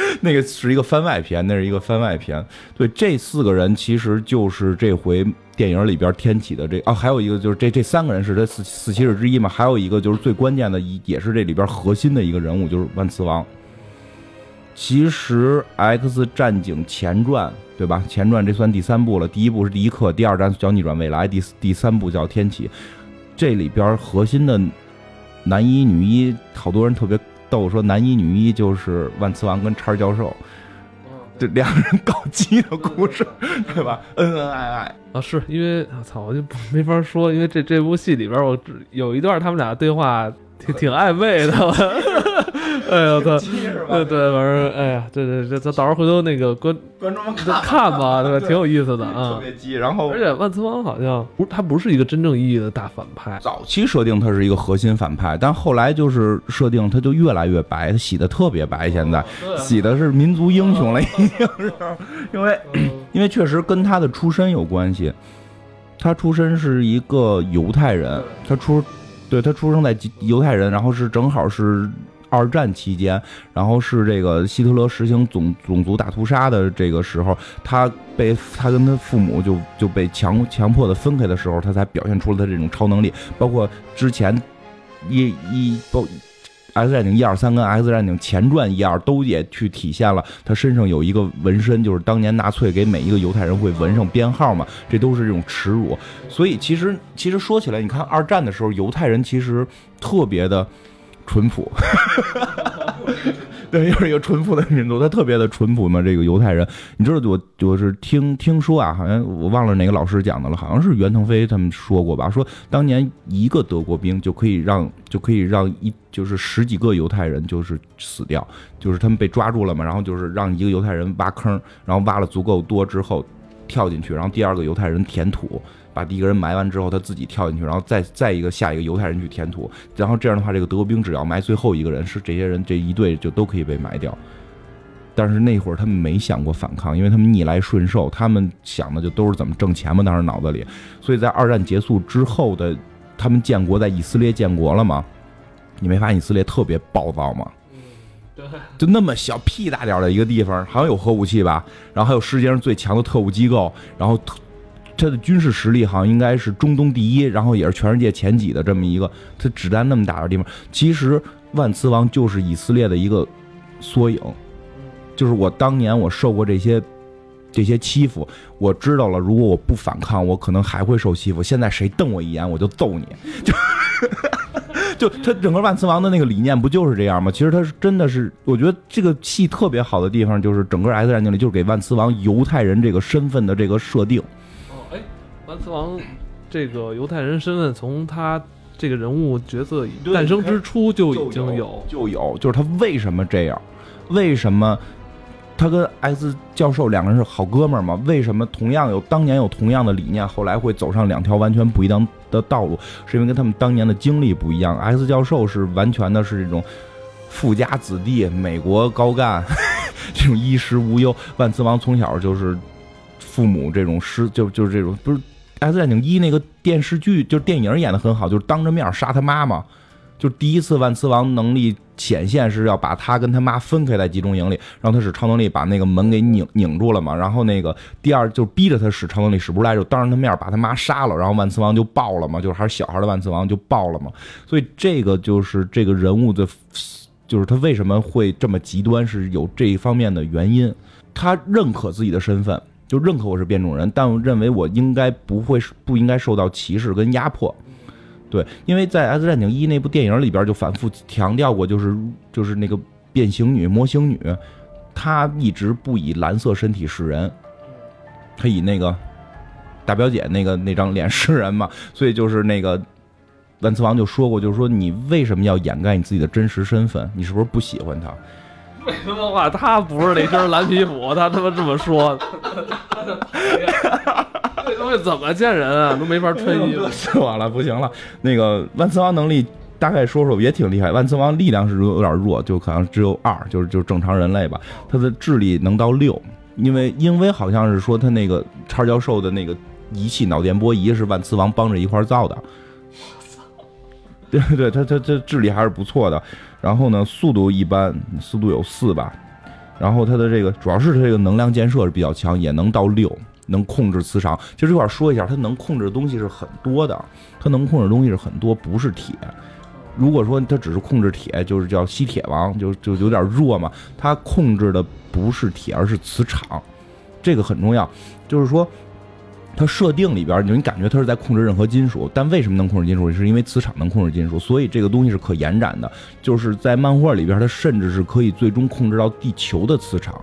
那个是一个番外篇，那是一个番外篇。对，这四个人其实就是这回电影里边天启的这啊，还有一个就是这这三个人是这四四骑士之一嘛，还有一个就是最关键的，一也是这里边核心的一个人物，就是万磁王。其实《X 战警前传》对吧？前传这算第三部了，第一部是第一课，第二站叫逆转未来，第第三部叫天启。这里边核心的男一女一，好多人特别。逗说男一女一就是万磁王跟叉教授，这两个人搞基的故事，对吧？恩恩爱爱啊，是因为我操，我就没法说，因为这这部戏里边，我有一段他们俩对话挺挺暧昧的。哎呀，对，对对，反正哎呀，对对，这咱到时候回头那个观观众们看吧，对吧？挺有意思的啊，特别鸡。然后，而且万磁王好像不，他不是一个真正意义的大反派。早期设定他是一个核心反派，但后来就是设定他就越来越白，他洗的特别白，现在洗的是民族英雄了，已经是，因为因为确实跟他的出身有关系，他出身是一个犹太人，他出，对他出生在犹太人，然后是正好是。二战期间，然后是这个希特勒实行种种族大屠杀的这个时候，他被他跟他父母就就被强强迫的分开的时候，他才表现出了他这种超能力。包括之前一一包《X 战警》一二三跟《X 战警前传》一二都也去体现了他身上有一个纹身，就是当年纳粹给每一个犹太人会纹上编号嘛，这都是这种耻辱。所以其实其实说起来，你看二战的时候，犹太人其实特别的。淳朴，对，又是一个淳朴的民族，他特别的淳朴嘛。这个犹太人，你知道，我我是听听说啊，好像我忘了哪个老师讲的了，好像是袁腾飞他们说过吧，说当年一个德国兵就可以让就可以让一就是十几个犹太人就是死掉，就是他们被抓住了嘛，然后就是让一个犹太人挖坑，然后挖了足够多之后跳进去，然后第二个犹太人填土。把第一个人埋完之后，他自己跳进去，然后再再一个下一个犹太人去填土，然后这样的话，这个德国兵只要埋最后一个人，是这些人这一队就都可以被埋掉。但是那会儿他们没想过反抗，因为他们逆来顺受，他们想的就都是怎么挣钱嘛，当时脑子里。所以在二战结束之后的，他们建国在以色列建国了吗？你没发现以色列特别暴躁吗？对，就那么小屁大点的一个地方，好像有核武器吧？然后还有世界上最强的特务机构，然后特。他的军事实力好像应该是中东第一，然后也是全世界前几的这么一个。他子弹那么大的地方，其实万磁王就是以色列的一个缩影。就是我当年我受过这些 这些欺负，我知道了，如果我不反抗，我可能还会受欺负。现在谁瞪我一眼，我就揍你。就就他整个万磁王的那个理念不就是这样吗？其实他是真的是，我觉得这个戏特别好的地方就是整个 X 战警里就是给万磁王犹太人这个身份的这个设定。万磁王这个犹太人身份，从他这个人物角色诞生之初就已经有，就有，就是他为什么这样？为什么他跟 X 教授两个人是好哥们儿嘛？为什么同样有当年有同样的理念，后来会走上两条完全不一样的道路？是因为跟他们当年的经历不一样。X 教授是完全的是这种富家子弟，美国高干，这种衣食无忧。万磁王从小就是父母这种失，就就是这种不是《X 战警一》那个电视剧，就是电影演的很好，就是当着面杀他妈妈。就第一次万磁王能力显现是要把他跟他妈分开在集中营里，然后他使超能力把那个门给拧拧住了嘛。然后那个第二就逼着他使超能力使不出来，就当着他面把他妈杀了，然后万磁王就爆了嘛，就是还是小孩的万磁王就爆了嘛。所以这个就是这个人物的，就是他为什么会这么极端，是有这一方面的原因。他认可自己的身份，就认可我是变种人，但我认为我应该不会不应该受到歧视跟压迫。对，因为在《X 战警一》那部电影里边就反复强调过，就是就是那个变形女、魔形女，她一直不以蓝色身体示人，她以那个大表姐那个那张脸示人嘛，所以就是那个万磁王就说过，就是说你为什么要掩盖你自己的真实身份？你是不是不喜欢他？为什么话他不是那身蓝皮肤，他他妈这么说？这东西怎么见人啊？都没法穿衣服。说完了，不行了。那个万磁王能力大概说说也挺厉害。万磁王力量是有点弱，就可能只有二，就是就是正常人类吧。他的智力能到六，因为因为好像是说他那个叉教授的那个仪器脑电波仪是万磁王帮着一块造的。对对，他他他智力还是不错的。然后呢，速度一般，速度有四吧。然后它的这个主要是它这个能量建设是比较强，也能到六。能控制磁场，其实这块说一下，它能控制的东西是很多的，它能控制的东西是很多，不是铁。如果说它只是控制铁，就是叫吸铁王，就就有点弱嘛。它控制的不是铁，而是磁场，这个很重要。就是说，它设定里边，你感觉它是在控制任何金属，但为什么能控制金属？是因为磁场能控制金属，所以这个东西是可延展的。就是在漫画里边，它甚至是可以最终控制到地球的磁场。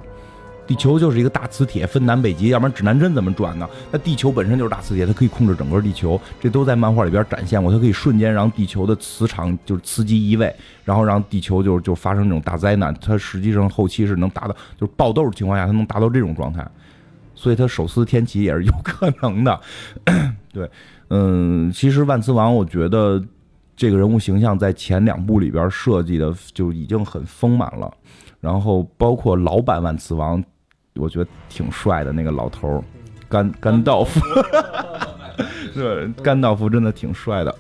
地球就是一个大磁铁，分南北极，要不然指南针怎么转呢？那地球本身就是大磁铁，它可以控制整个地球，这都在漫画里边展现过。它可以瞬间让地球的磁场就是磁极移位，然后让地球就就发生这种大灾难。它实际上后期是能达到，就是爆豆的情况下，它能达到这种状态，所以他手撕天启也是有可能的。对，嗯，其实万磁王，我觉得这个人物形象在前两部里边设计的就已经很丰满了，然后包括老版万磁王。我觉得挺帅的那个老头儿，甘甘道夫，对，甘道夫真的挺帅的。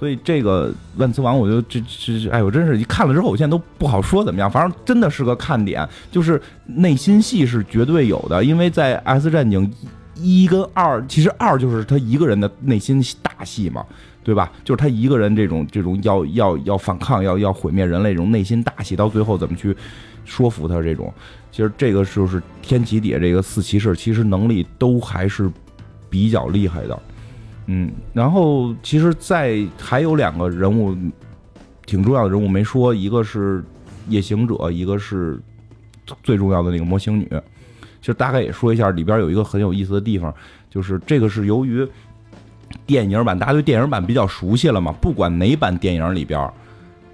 所以这个万磁王，我觉得这这哎，我真是一看了之后，我现在都不好说怎么样。反正真的是个看点，就是内心戏是绝对有的。因为在《X 战警》一跟二，其实二就是他一个人的内心大戏嘛，对吧？就是他一个人这种这种要要要反抗，要要毁灭人类这种内心大戏，到最后怎么去说服他这种。其实这个就是天启底下这个四骑士，其实能力都还是比较厉害的，嗯，然后其实，在还有两个人物挺重要的人物没说，一个是夜行者，一个是最重要的那个魔形女。其实大概也说一下，里边有一个很有意思的地方，就是这个是由于电影版，大家对电影版比较熟悉了嘛，不管哪版电影里边。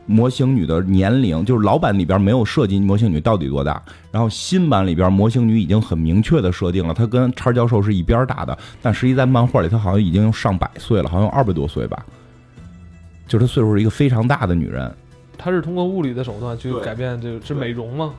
模型女的年龄就是老版里边没有设计模型女到底多大，然后新版里边模型女已经很明确的设定了，她跟叉教授是一边大的，但实际在漫画里她好像已经上百岁了，好像二百多岁吧，就是她岁数是一个非常大的女人。她是通过物理的手段去改变，这个是美容吗？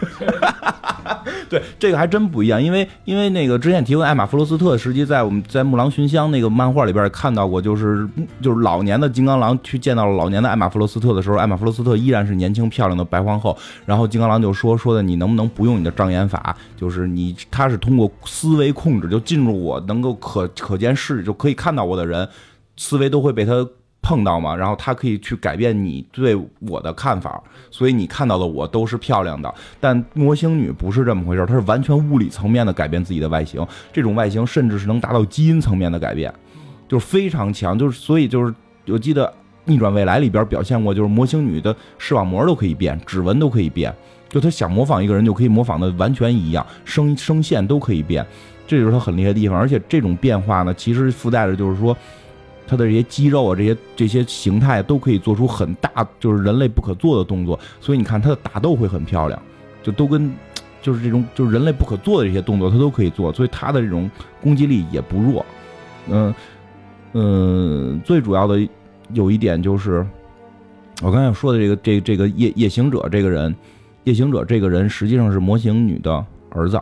对，这个还真不一样，因为因为那个之前提过艾玛弗罗斯特，实际在我们在《木狼寻香》那个漫画里边也看到过，就是就是老年的金刚狼去见到了老年的艾玛弗罗斯特的时候，艾玛弗罗斯特依然是年轻漂亮的白皇后，然后金刚狼就说说的你能不能不用你的障眼法，就是你他是通过思维控制就进入我能够可可见视就可以看到我的人，思维都会被他。碰到嘛，然后他可以去改变你对我的看法，所以你看到的我都是漂亮的。但模型女不是这么回事，她是完全物理层面的改变自己的外形，这种外形甚至是能达到基因层面的改变，就是非常强。就是所以就是我记得《逆转未来》里边表现过，就是模型女的视网膜都可以变，指纹都可以变，就她想模仿一个人就可以模仿的完全一样，声声线都可以变，这就是她很厉害的地方。而且这种变化呢，其实附带着就是说。他的这些肌肉啊，这些这些形态都可以做出很大，就是人类不可做的动作。所以你看他的打斗会很漂亮，就都跟就是这种就是人类不可做的这些动作，他都可以做，所以他的这种攻击力也不弱。嗯嗯，最主要的有一点就是，我刚才说的这个这这个夜夜行者这个人，夜行者这个人实际上是魔形女的儿子。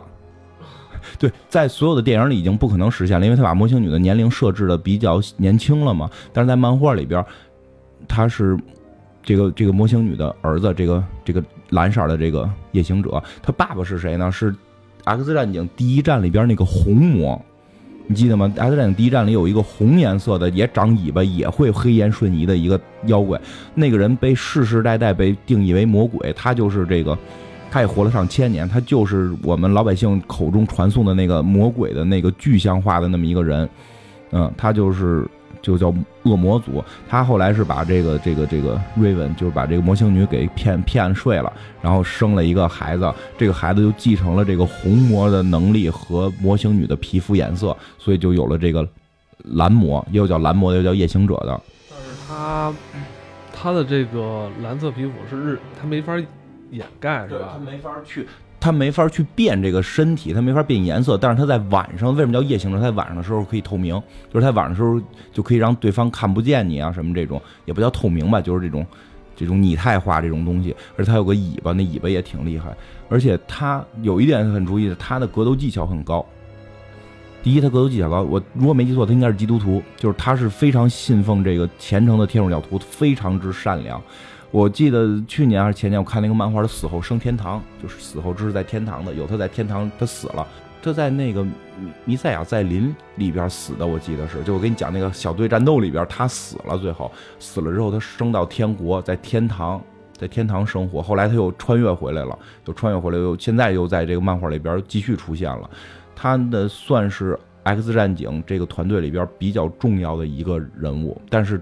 对，在所有的电影里已经不可能实现了，因为他把魔形女的年龄设置的比较年轻了嘛。但是在漫画里边，他是这个这个魔形女的儿子，这个这个蓝色的这个夜行者，他爸爸是谁呢？是《X 战警》第一战里边那个红魔，你记得吗？《X 战警》第一战里有一个红颜色的，也长尾巴，也会黑烟瞬移的一个妖怪，那个人被世世代代被定义为魔鬼，他就是这个。他也活了上千年，他就是我们老百姓口中传颂的那个魔鬼的那个具象化的那么一个人，嗯，他就是就叫恶魔族。他后来是把这个这个这个瑞文，就是把这个魔形女给骗骗睡了，然后生了一个孩子，这个孩子就继承了这个红魔的能力和魔形女的皮肤颜色，所以就有了这个蓝魔，也有叫蓝魔的，也有叫夜行者的。但是他他的这个蓝色皮肤是日，他没法掩盖是吧？没法去，他没法去变这个身体，他没法变颜色。但是他在晚上，为什么叫夜行者？他在晚上的时候可以透明，就是他晚上的时候就可以让对方看不见你啊，什么这种也不叫透明吧，就是这种这种拟态化这种东西。而且他有个尾巴，那尾巴也挺厉害。而且他有一点很注意的，他的格斗技巧很高。第一，他格斗技巧高。我如果没记错，他应该是基督徒，就是他是非常信奉这个虔诚的天主教徒，非常之善良。我记得去年还是前年，我看那个漫画的死后升天堂，就是死后之是在天堂的，有他在天堂，他死了，他在那个弥赛亚在林里边死的，我记得是，就我跟你讲那个小队战斗里边，他死了，最后死了之后，他升到天国，在天堂，在天堂生活，后来他又穿越回来了，又穿越回来，又现在又在这个漫画里边继续出现了，他的算是 X 战警这个团队里边比较重要的一个人物，但是。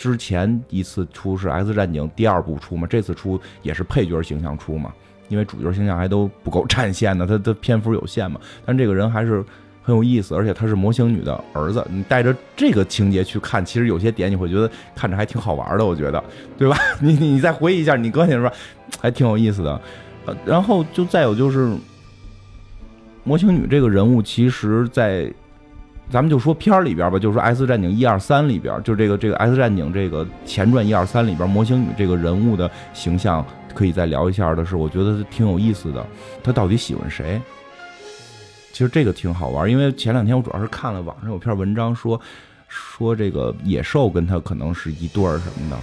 之前一次出是《X 战警》第二部出嘛，这次出也是配角形象出嘛，因为主角形象还都不够占线的，他的篇幅有限嘛。但这个人还是很有意思，而且他是魔形女的儿子，你带着这个情节去看，其实有些点你会觉得看着还挺好玩的，我觉得，对吧？你你再回忆一下，你哥你说还挺有意思的。然后就再有就是魔形女这个人物，其实在。咱们就说片儿里边儿吧，就说《X 战警》一二三里边儿，就这个这个《X 战警》这个前传一二三里边儿，魔形女这个人物的形象，可以再聊一下的是，我觉得挺有意思的。他到底喜欢谁？其实这个挺好玩，因为前两天我主要是看了网上有篇文章说，说这个野兽跟他可能是一对儿什么的，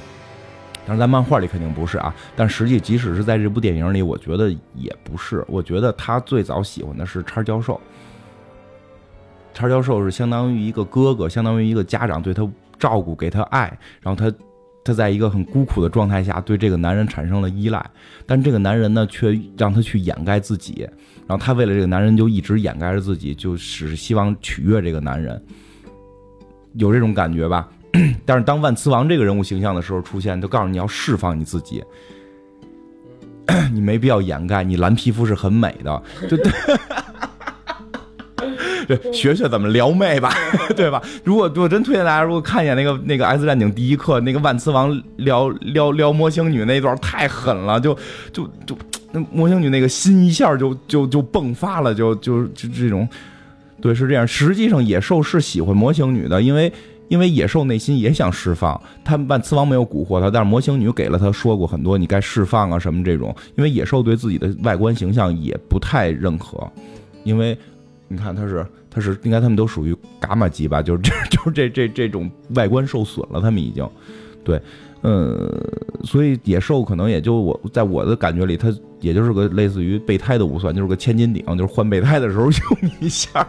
但是在漫画里肯定不是啊。但实际即使是在这部电影里，我觉得也不是。我觉得他最早喜欢的是叉教授。叉教授是相当于一个哥哥，相当于一个家长，对他照顾，给他爱，然后他，他在一个很孤苦的状态下，对这个男人产生了依赖，但这个男人呢，却让他去掩盖自己，然后他为了这个男人就一直掩盖着自己，就只是希望取悦这个男人，有这种感觉吧？但是当万磁王这个人物形象的时候出现，就告诉你要释放你自己，你没必要掩盖，你蓝皮肤是很美的，就对。对，学学怎么撩妹吧，对吧？如果我真推荐大家，如果看一眼那个那个《X 战警》第一课，那个万磁王撩撩撩魔形女那一段太狠了，就就就那魔形女那个心一下就就就迸发了，就就就这种，对，是这样。实际上野兽是喜欢魔形女的，因为因为野兽内心也想释放，他万磁王没有蛊惑他，但是魔形女给了他说过很多，你该释放啊什么这种。因为野兽对自己的外观形象也不太认可，因为。你看，他是，他是，应该他们都属于伽马级吧？就是这，就是这这这种外观受损了，他们已经，对，嗯，所以野兽可能也就我在我的感觉里，它也就是个类似于备胎都不算，就是个千斤顶，就是换备胎的时候 用一下。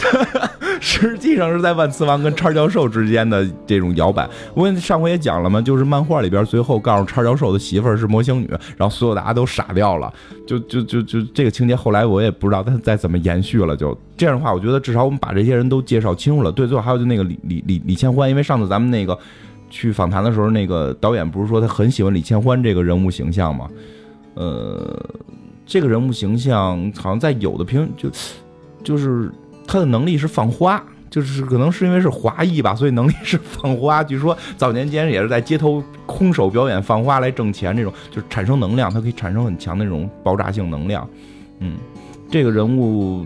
实际上是在万磁王跟叉教授之间的这种摇摆。我上回也讲了嘛，就是漫画里边最后告诉叉教授的媳妇儿是魔形女，然后所有大家都傻掉了。就就就就这个情节，后来我也不知道他再怎么延续了。就这样的话，我觉得至少我们把这些人都介绍清楚了。对，最后还有就那个李李李李千欢，因为上次咱们那个去访谈的时候，那个导演不是说他很喜欢李千欢这个人物形象吗？呃，这个人物形象好像在有的评就就是。他的能力是放花，就是可能是因为是华裔吧，所以能力是放花。据说早年间也是在街头空手表演放花来挣钱，这种就是产生能量，它可以产生很强的这种爆炸性能量。嗯，这个人物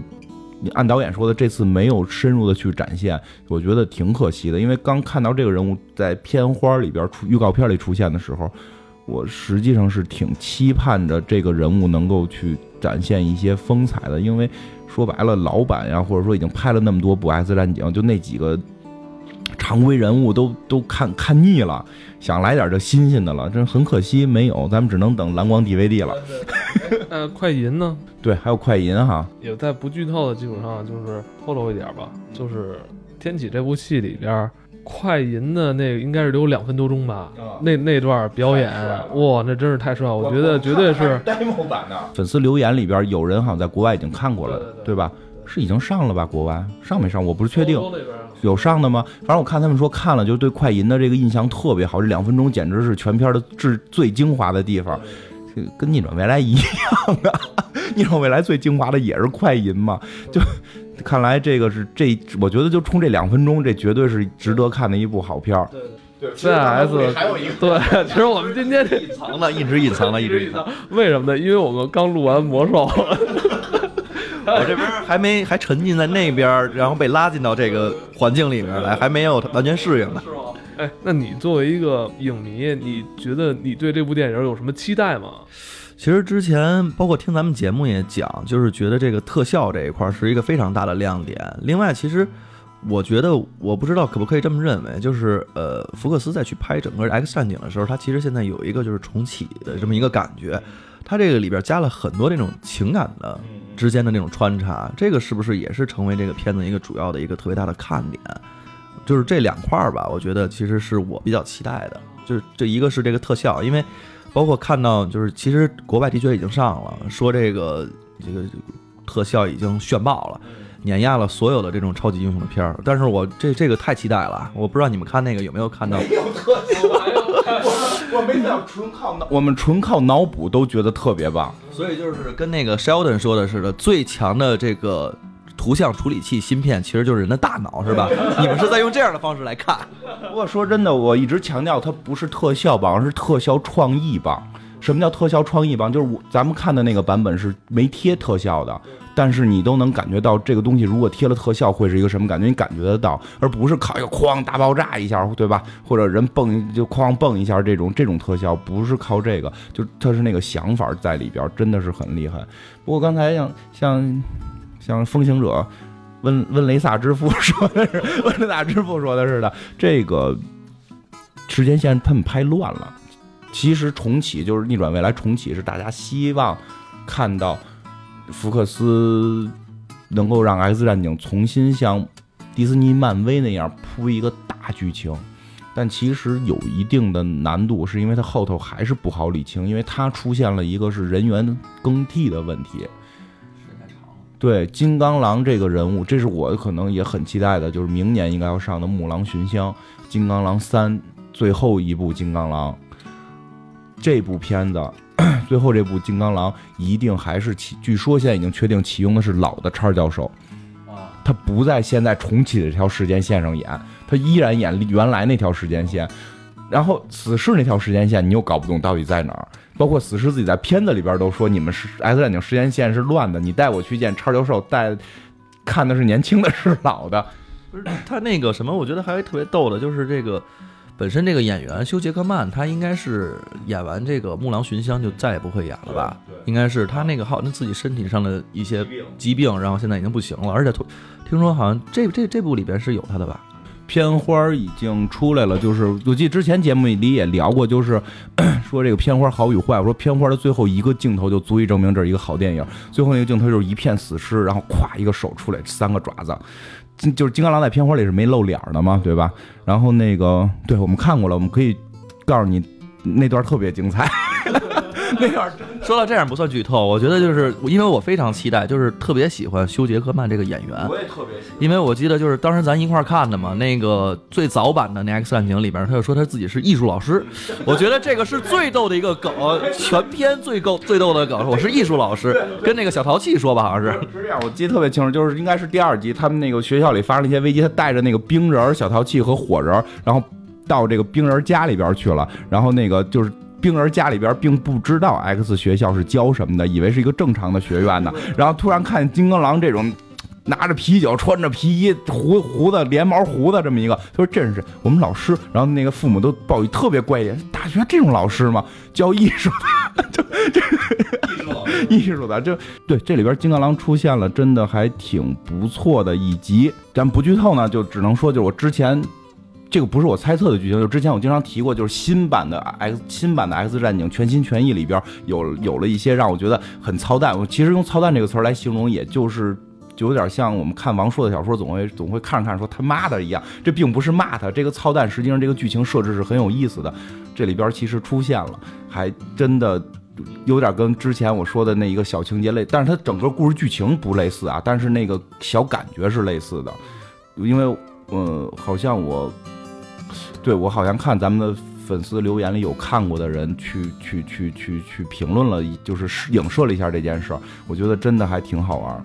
按导演说的，这次没有深入的去展现，我觉得挺可惜的。因为刚看到这个人物在片花里边出预告片里出现的时候，我实际上是挺期盼着这个人物能够去展现一些风采的，因为。说白了，老板呀，或者说已经拍了那么多部《X 战警》，就那几个常规人物都都看看腻了，想来点这新鲜的了，真很可惜没有，咱们只能等蓝光 DVD 了。呃，快银呢？对，还有快银哈，也在不剧透的基础上，就是透露一点吧，就是《天启》这部戏里边。快银的那个应该是留两分多钟吧，那那段表演，哇，那真是太帅了！我觉得绝对是 demo 版的。粉丝留言里边有人好像在国外已经看过了，对吧？是已经上了吧？国外上没上？我不是确定。有上的吗？反正我看他们说看了，就对快银的这个印象特别好。这两分钟简直是全片的至最精华的地方，跟逆转未来一样啊！逆转未来最精华的也是快银嘛，就。看来这个是这，我觉得就冲这两分钟，这绝对是值得看的一部好片儿。对对对，CS 还有一个对，其实我们今天隐藏的，一直隐藏的，一直隐藏。为什么呢？因为我们刚录完魔兽，我这边还没还沉浸在那边，然后被拉进到这个环境里面来，还没有完全适应呢。是吗？哎，那你作为一个影迷，你觉得你对这部电影有什么期待吗？其实之前包括听咱们节目也讲，就是觉得这个特效这一块是一个非常大的亮点。另外，其实我觉得我不知道可不可以这么认为，就是呃，福克斯在去拍整个 X 战警的时候，他其实现在有一个就是重启的这么一个感觉。他这个里边加了很多这种情感的之间的那种穿插，这个是不是也是成为这个片子一个主要的一个特别大的看点？就是这两块儿吧，我觉得其实是我比较期待的。就是这一个是这个特效，因为。包括看到，就是其实国外的确已经上了，说这个这个特效已经炫爆了，碾压了所有的这种超级英雄的片儿。但是我这这个太期待了，我不知道你们看那个有没有看到？没有特效，我 我没想纯靠脑，我们纯靠脑补都觉得特别棒。所以就是跟那个 Sheldon 说的似的，最强的这个。图像处理器芯片其实就是人的大脑，是吧？你们是在用这样的方式来看。不过说真的，我一直强调它不是特效棒，而是特效创意棒。什么叫特效创意棒？就是我咱们看的那个版本是没贴特效的，但是你都能感觉到这个东西如果贴了特效会是一个什么感觉，你感觉得到，而不是靠一个哐大爆炸一下，对吧？或者人蹦就哐蹦一下这种这种特效，不是靠这个，就它是那个想法在里边，真的是很厉害。不过刚才像像。像风行者，温温雷萨之父 说的是，温雷萨之父说的似的，这个时间线他们拍乱了。其实重启就是逆转未来重启，是大家希望看到福克斯能够让 X 战警重新像迪士尼、漫威那样铺一个大剧情，但其实有一定的难度，是因为它后头还是不好理清，因为它出现了一个是人员更替的问题。对金刚狼这个人物，这是我可能也很期待的，就是明年应该要上的《木狼寻香》《金刚狼三》最后一部《金刚狼》这部片子，最后这部《金刚狼》一定还是启，据说现在已经确定启用的是老的叉教授，啊，他不在现在重启的这条时间线上演，他依然演原来那条时间线，然后死侍那条时间线你又搞不懂到底在哪儿。包括死侍自己在片子里边都说，你们是 X 战警时间线是乱的，你带我去见超教授，带看的是年轻的，是老的。不是他那个什么，我觉得还特别逗的，就是这个本身这个演员休杰克曼，他应该是演完这个《木狼寻香》就再也不会演了吧？应该是他那个好像自己身体上的一些疾病，然后现在已经不行了，而且听说好像这这这部里边是有他的吧？片花已经出来了，就是我记得之前节目里也聊过，就是 说这个片花好与坏。我说片花的最后一个镜头就足以证明这是一个好电影。最后那个镜头就是一片死尸，然后咵一个手出来，三个爪子，就是金刚狼在片花里是没露脸的嘛，对吧？然后那个对我们看过了，我们可以告诉你那段特别精彩。那样说到这样不算剧透，我觉得就是因为我非常期待，就是特别喜欢休·杰克曼这个演员，我也特别喜欢。因为我记得就是当时咱一块儿看的嘛，那个最早版的那《X 战警》里边，他就说他自己是艺术老师，我觉得这个是最逗的一个梗，全篇最够最逗的梗，我是艺术老师，跟那个小淘气说吧，好像是。是这样，我记得特别清楚，就是应该是第二集，他们那个学校里发生了一些危机，他带着那个冰人、小淘气和火人，然后到这个冰人家里边去了，然后那个就是。冰儿家里边并不知道 X 学校是教什么的，以为是一个正常的学院呢。然后突然看见金刚狼这种拿着啤酒、穿着皮衣、胡胡子连毛胡子这么一个，他说这是我们老师。然后那个父母都抱以特别怪异，大学这种老师吗？教艺术的，就这艺术艺术的，就对这里边金刚狼出现了，真的还挺不错的。以及咱不剧透呢，就只能说就是我之前。这个不是我猜测的剧情，就之前我经常提过，就是新版的 X 新版的 X 战警全心全意里边有有了一些让我觉得很操蛋。我其实用操蛋这个词来形容，也就是就有点像我们看王朔的小说，总会总会看着看着说他妈的一样。这并不是骂他，这个操蛋实际上这个剧情设置是很有意思的。这里边其实出现了，还真的有点跟之前我说的那一个小情节类，但是它整个故事剧情不类似啊，但是那个小感觉是类似的，因为呃，好像我。对，我好像看咱们的粉丝留言里有看过的人去去去去去评论了，就是影射了一下这件事儿。我觉得真的还挺好玩，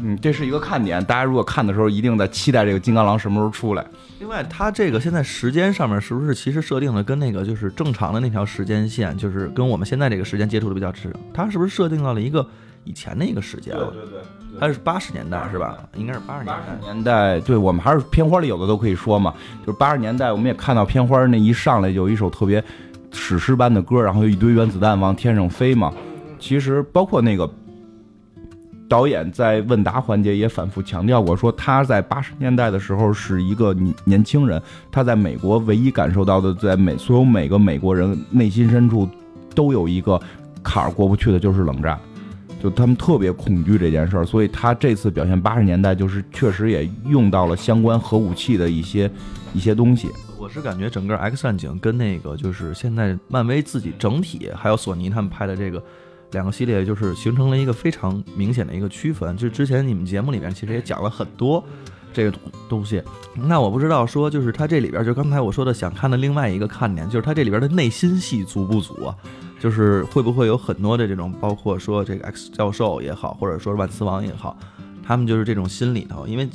嗯，这是一个看点。大家如果看的时候，一定在期待这个金刚狼什么时候出来。另外，它这个现在时间上面是不是其实设定的跟那个就是正常的那条时间线，就是跟我们现在这个时间接触的比较迟？它是不是设定到了一个以前的一个时间？对对对。它是八十年代是吧？应该是八十年代。八十年代，对我们还是片花里有的都可以说嘛。就是八十年代，我们也看到片花那一上来有一首特别史诗般的歌，然后有一堆原子弹往天上飞嘛。其实包括那个导演在问答环节也反复强调过，说他在八十年代的时候是一个年年轻人，他在美国唯一感受到的，在美所有每个美国人内心深处都有一个坎儿过不去的，就是冷战。就他们特别恐惧这件事儿，所以他这次表现八十年代，就是确实也用到了相关核武器的一些一些东西。我是感觉整个 X 战警跟那个就是现在漫威自己整体，还有索尼他们拍的这个两个系列，就是形成了一个非常明显的一个区分。就之前你们节目里面其实也讲了很多这个东西，那我不知道说就是它这里边就刚才我说的想看的另外一个看点，就是它这里边的内心戏足不足啊？就是会不会有很多的这种，包括说这个 X 教授也好，或者说万磁王也好，他们就是这种心里头，因为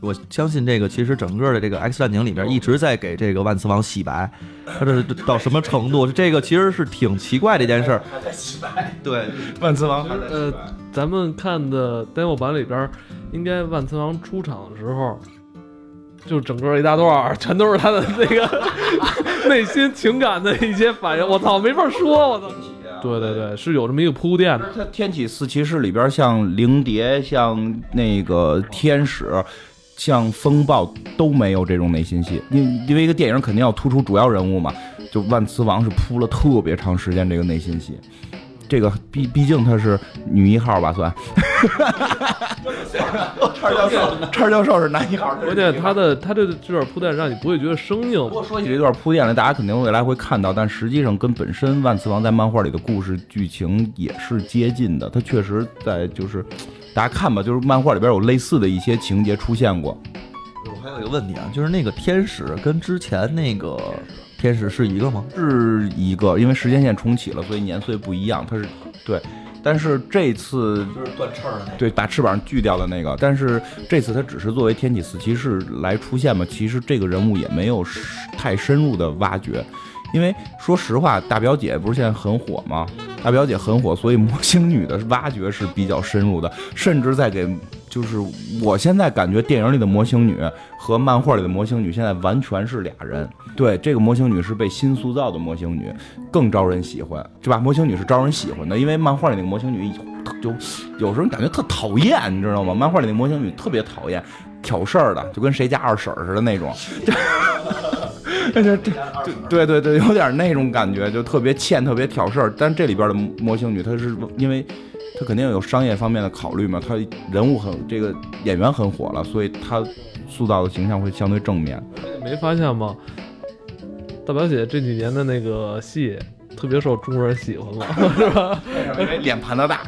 我相信这个其实整个的这个 X 战警里边一直在给这个万磁王洗白，他这到什么程度？这个其实是挺奇怪的一件事儿。在洗白。对，万磁王。呃，咱们看的 demo 版里边，应该万磁王出场的时候。就整个一大段全都是他的那个 内心情感的一些反应，我操，没法说，我操。对对对，是有这么一个铺垫的。它天启四骑士里边，像灵蝶、像那个天使、像风暴都没有这种内心戏。因因为一个电影肯定要突出主要人物嘛，就万磁王是铺了特别长时间这个内心戏。这个毕毕竟她是女一号吧，算。叉教授，叉教授是男一号。关键他的他这这段铺垫让你不会觉得生硬。不过说起这段铺垫来，大家肯定未来会看到，但实际上跟本身万磁王在漫画里的故事剧情也是接近的。他确实在就是大家看吧，就是漫画里边有类似的一些情节出现过。我还有一个问题啊，就是那个天使跟之前那个。天使是一个吗？是一个，因为时间线重启了，所以年岁不一样。它是对，但是这次就是断翅的，对，把翅膀锯掉的那个。但是这次他只是作为天启四骑士来出现嘛，其实这个人物也没有太深入的挖掘。因为说实话，大表姐不是现在很火吗？大表姐很火，所以魔星女的挖掘是比较深入的，甚至在给，就是我现在感觉电影里的魔星女和漫画里的魔星女现在完全是俩人。对，这个魔星女是被新塑造的魔星女，更招人喜欢，对吧？魔星女是招人喜欢的，因为漫画里那个魔星女就有时候感觉特讨厌，你知道吗？漫画里那魔星女特别讨厌，挑事儿的，就跟谁家二婶似的那种。这这对对对，有点那种感觉，就特别欠，特别挑事儿。但这里边的魔星女，她是因为她肯定有商业方面的考虑嘛，他人物很这个演员很火了，所以他塑造的形象会相对正面。没发现吗？大表姐这几年的那个戏特别受中国人喜欢嘛，是吧？因为脸盘子大，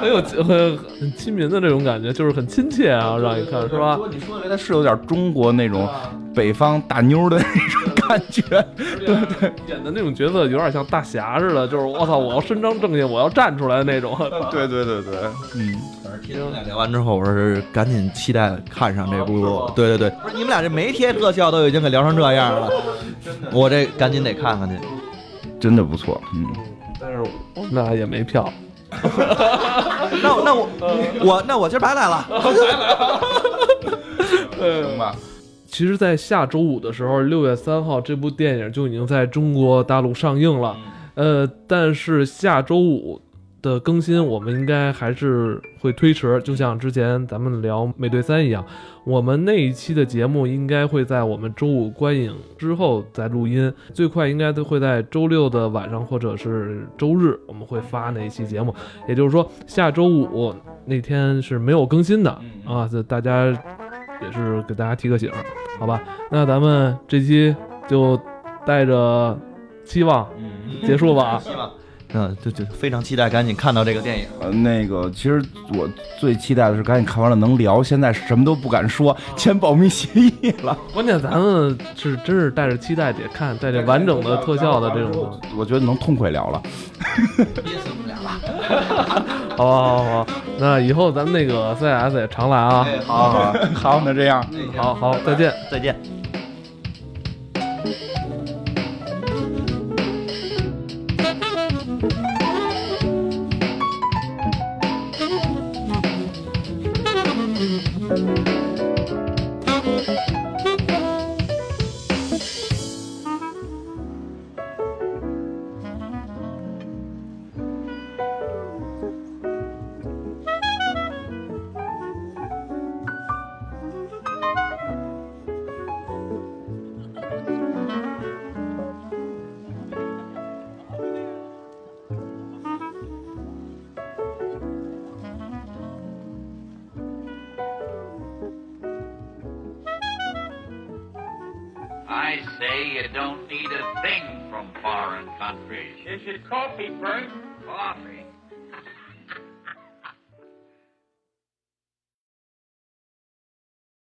很有很很亲民的这种感觉，就是很亲切啊，让你看是吧？你说的他是有点中国那种北方大妞的那种感觉，对对，演的那种角色有点像大侠似的，就是我操，我要伸张正义，我要站出来的那种。对对对对，嗯。听你们俩聊完之后，我是赶紧期待看上这部。对对对，不是你们俩这没贴特效都已经给聊成这样了，我这赶紧得看看去。真的不错，嗯。但是我们俩也没票。那那我我那我今儿白来了。行吧。其实，在下周五的时候，六月三号，这部电影就已经在中国大陆上映了。呃，但是下周五。的更新，我们应该还是会推迟，就像之前咱们聊《美队三》一样，我们那一期的节目应该会在我们周五观影之后再录音，最快应该都会在周六的晚上或者是周日，我们会发那一期节目。也就是说，下周五那天是没有更新的啊，这大家也是给大家提个醒，好吧？那咱们这期就带着期望结束吧。嗯，就就非常期待，赶紧看到这个电影。呃，那个，其实我最期待的是赶紧看完了能聊。现在什么都不敢说，签保密协议了。关键咱们是真是带着期待得看，带着完整的特效的这种，我觉得能痛快聊了。憋死不了了。好好好，那以后咱们那个 CS 也常来啊。好好 好，那这样，好好，再见，再见。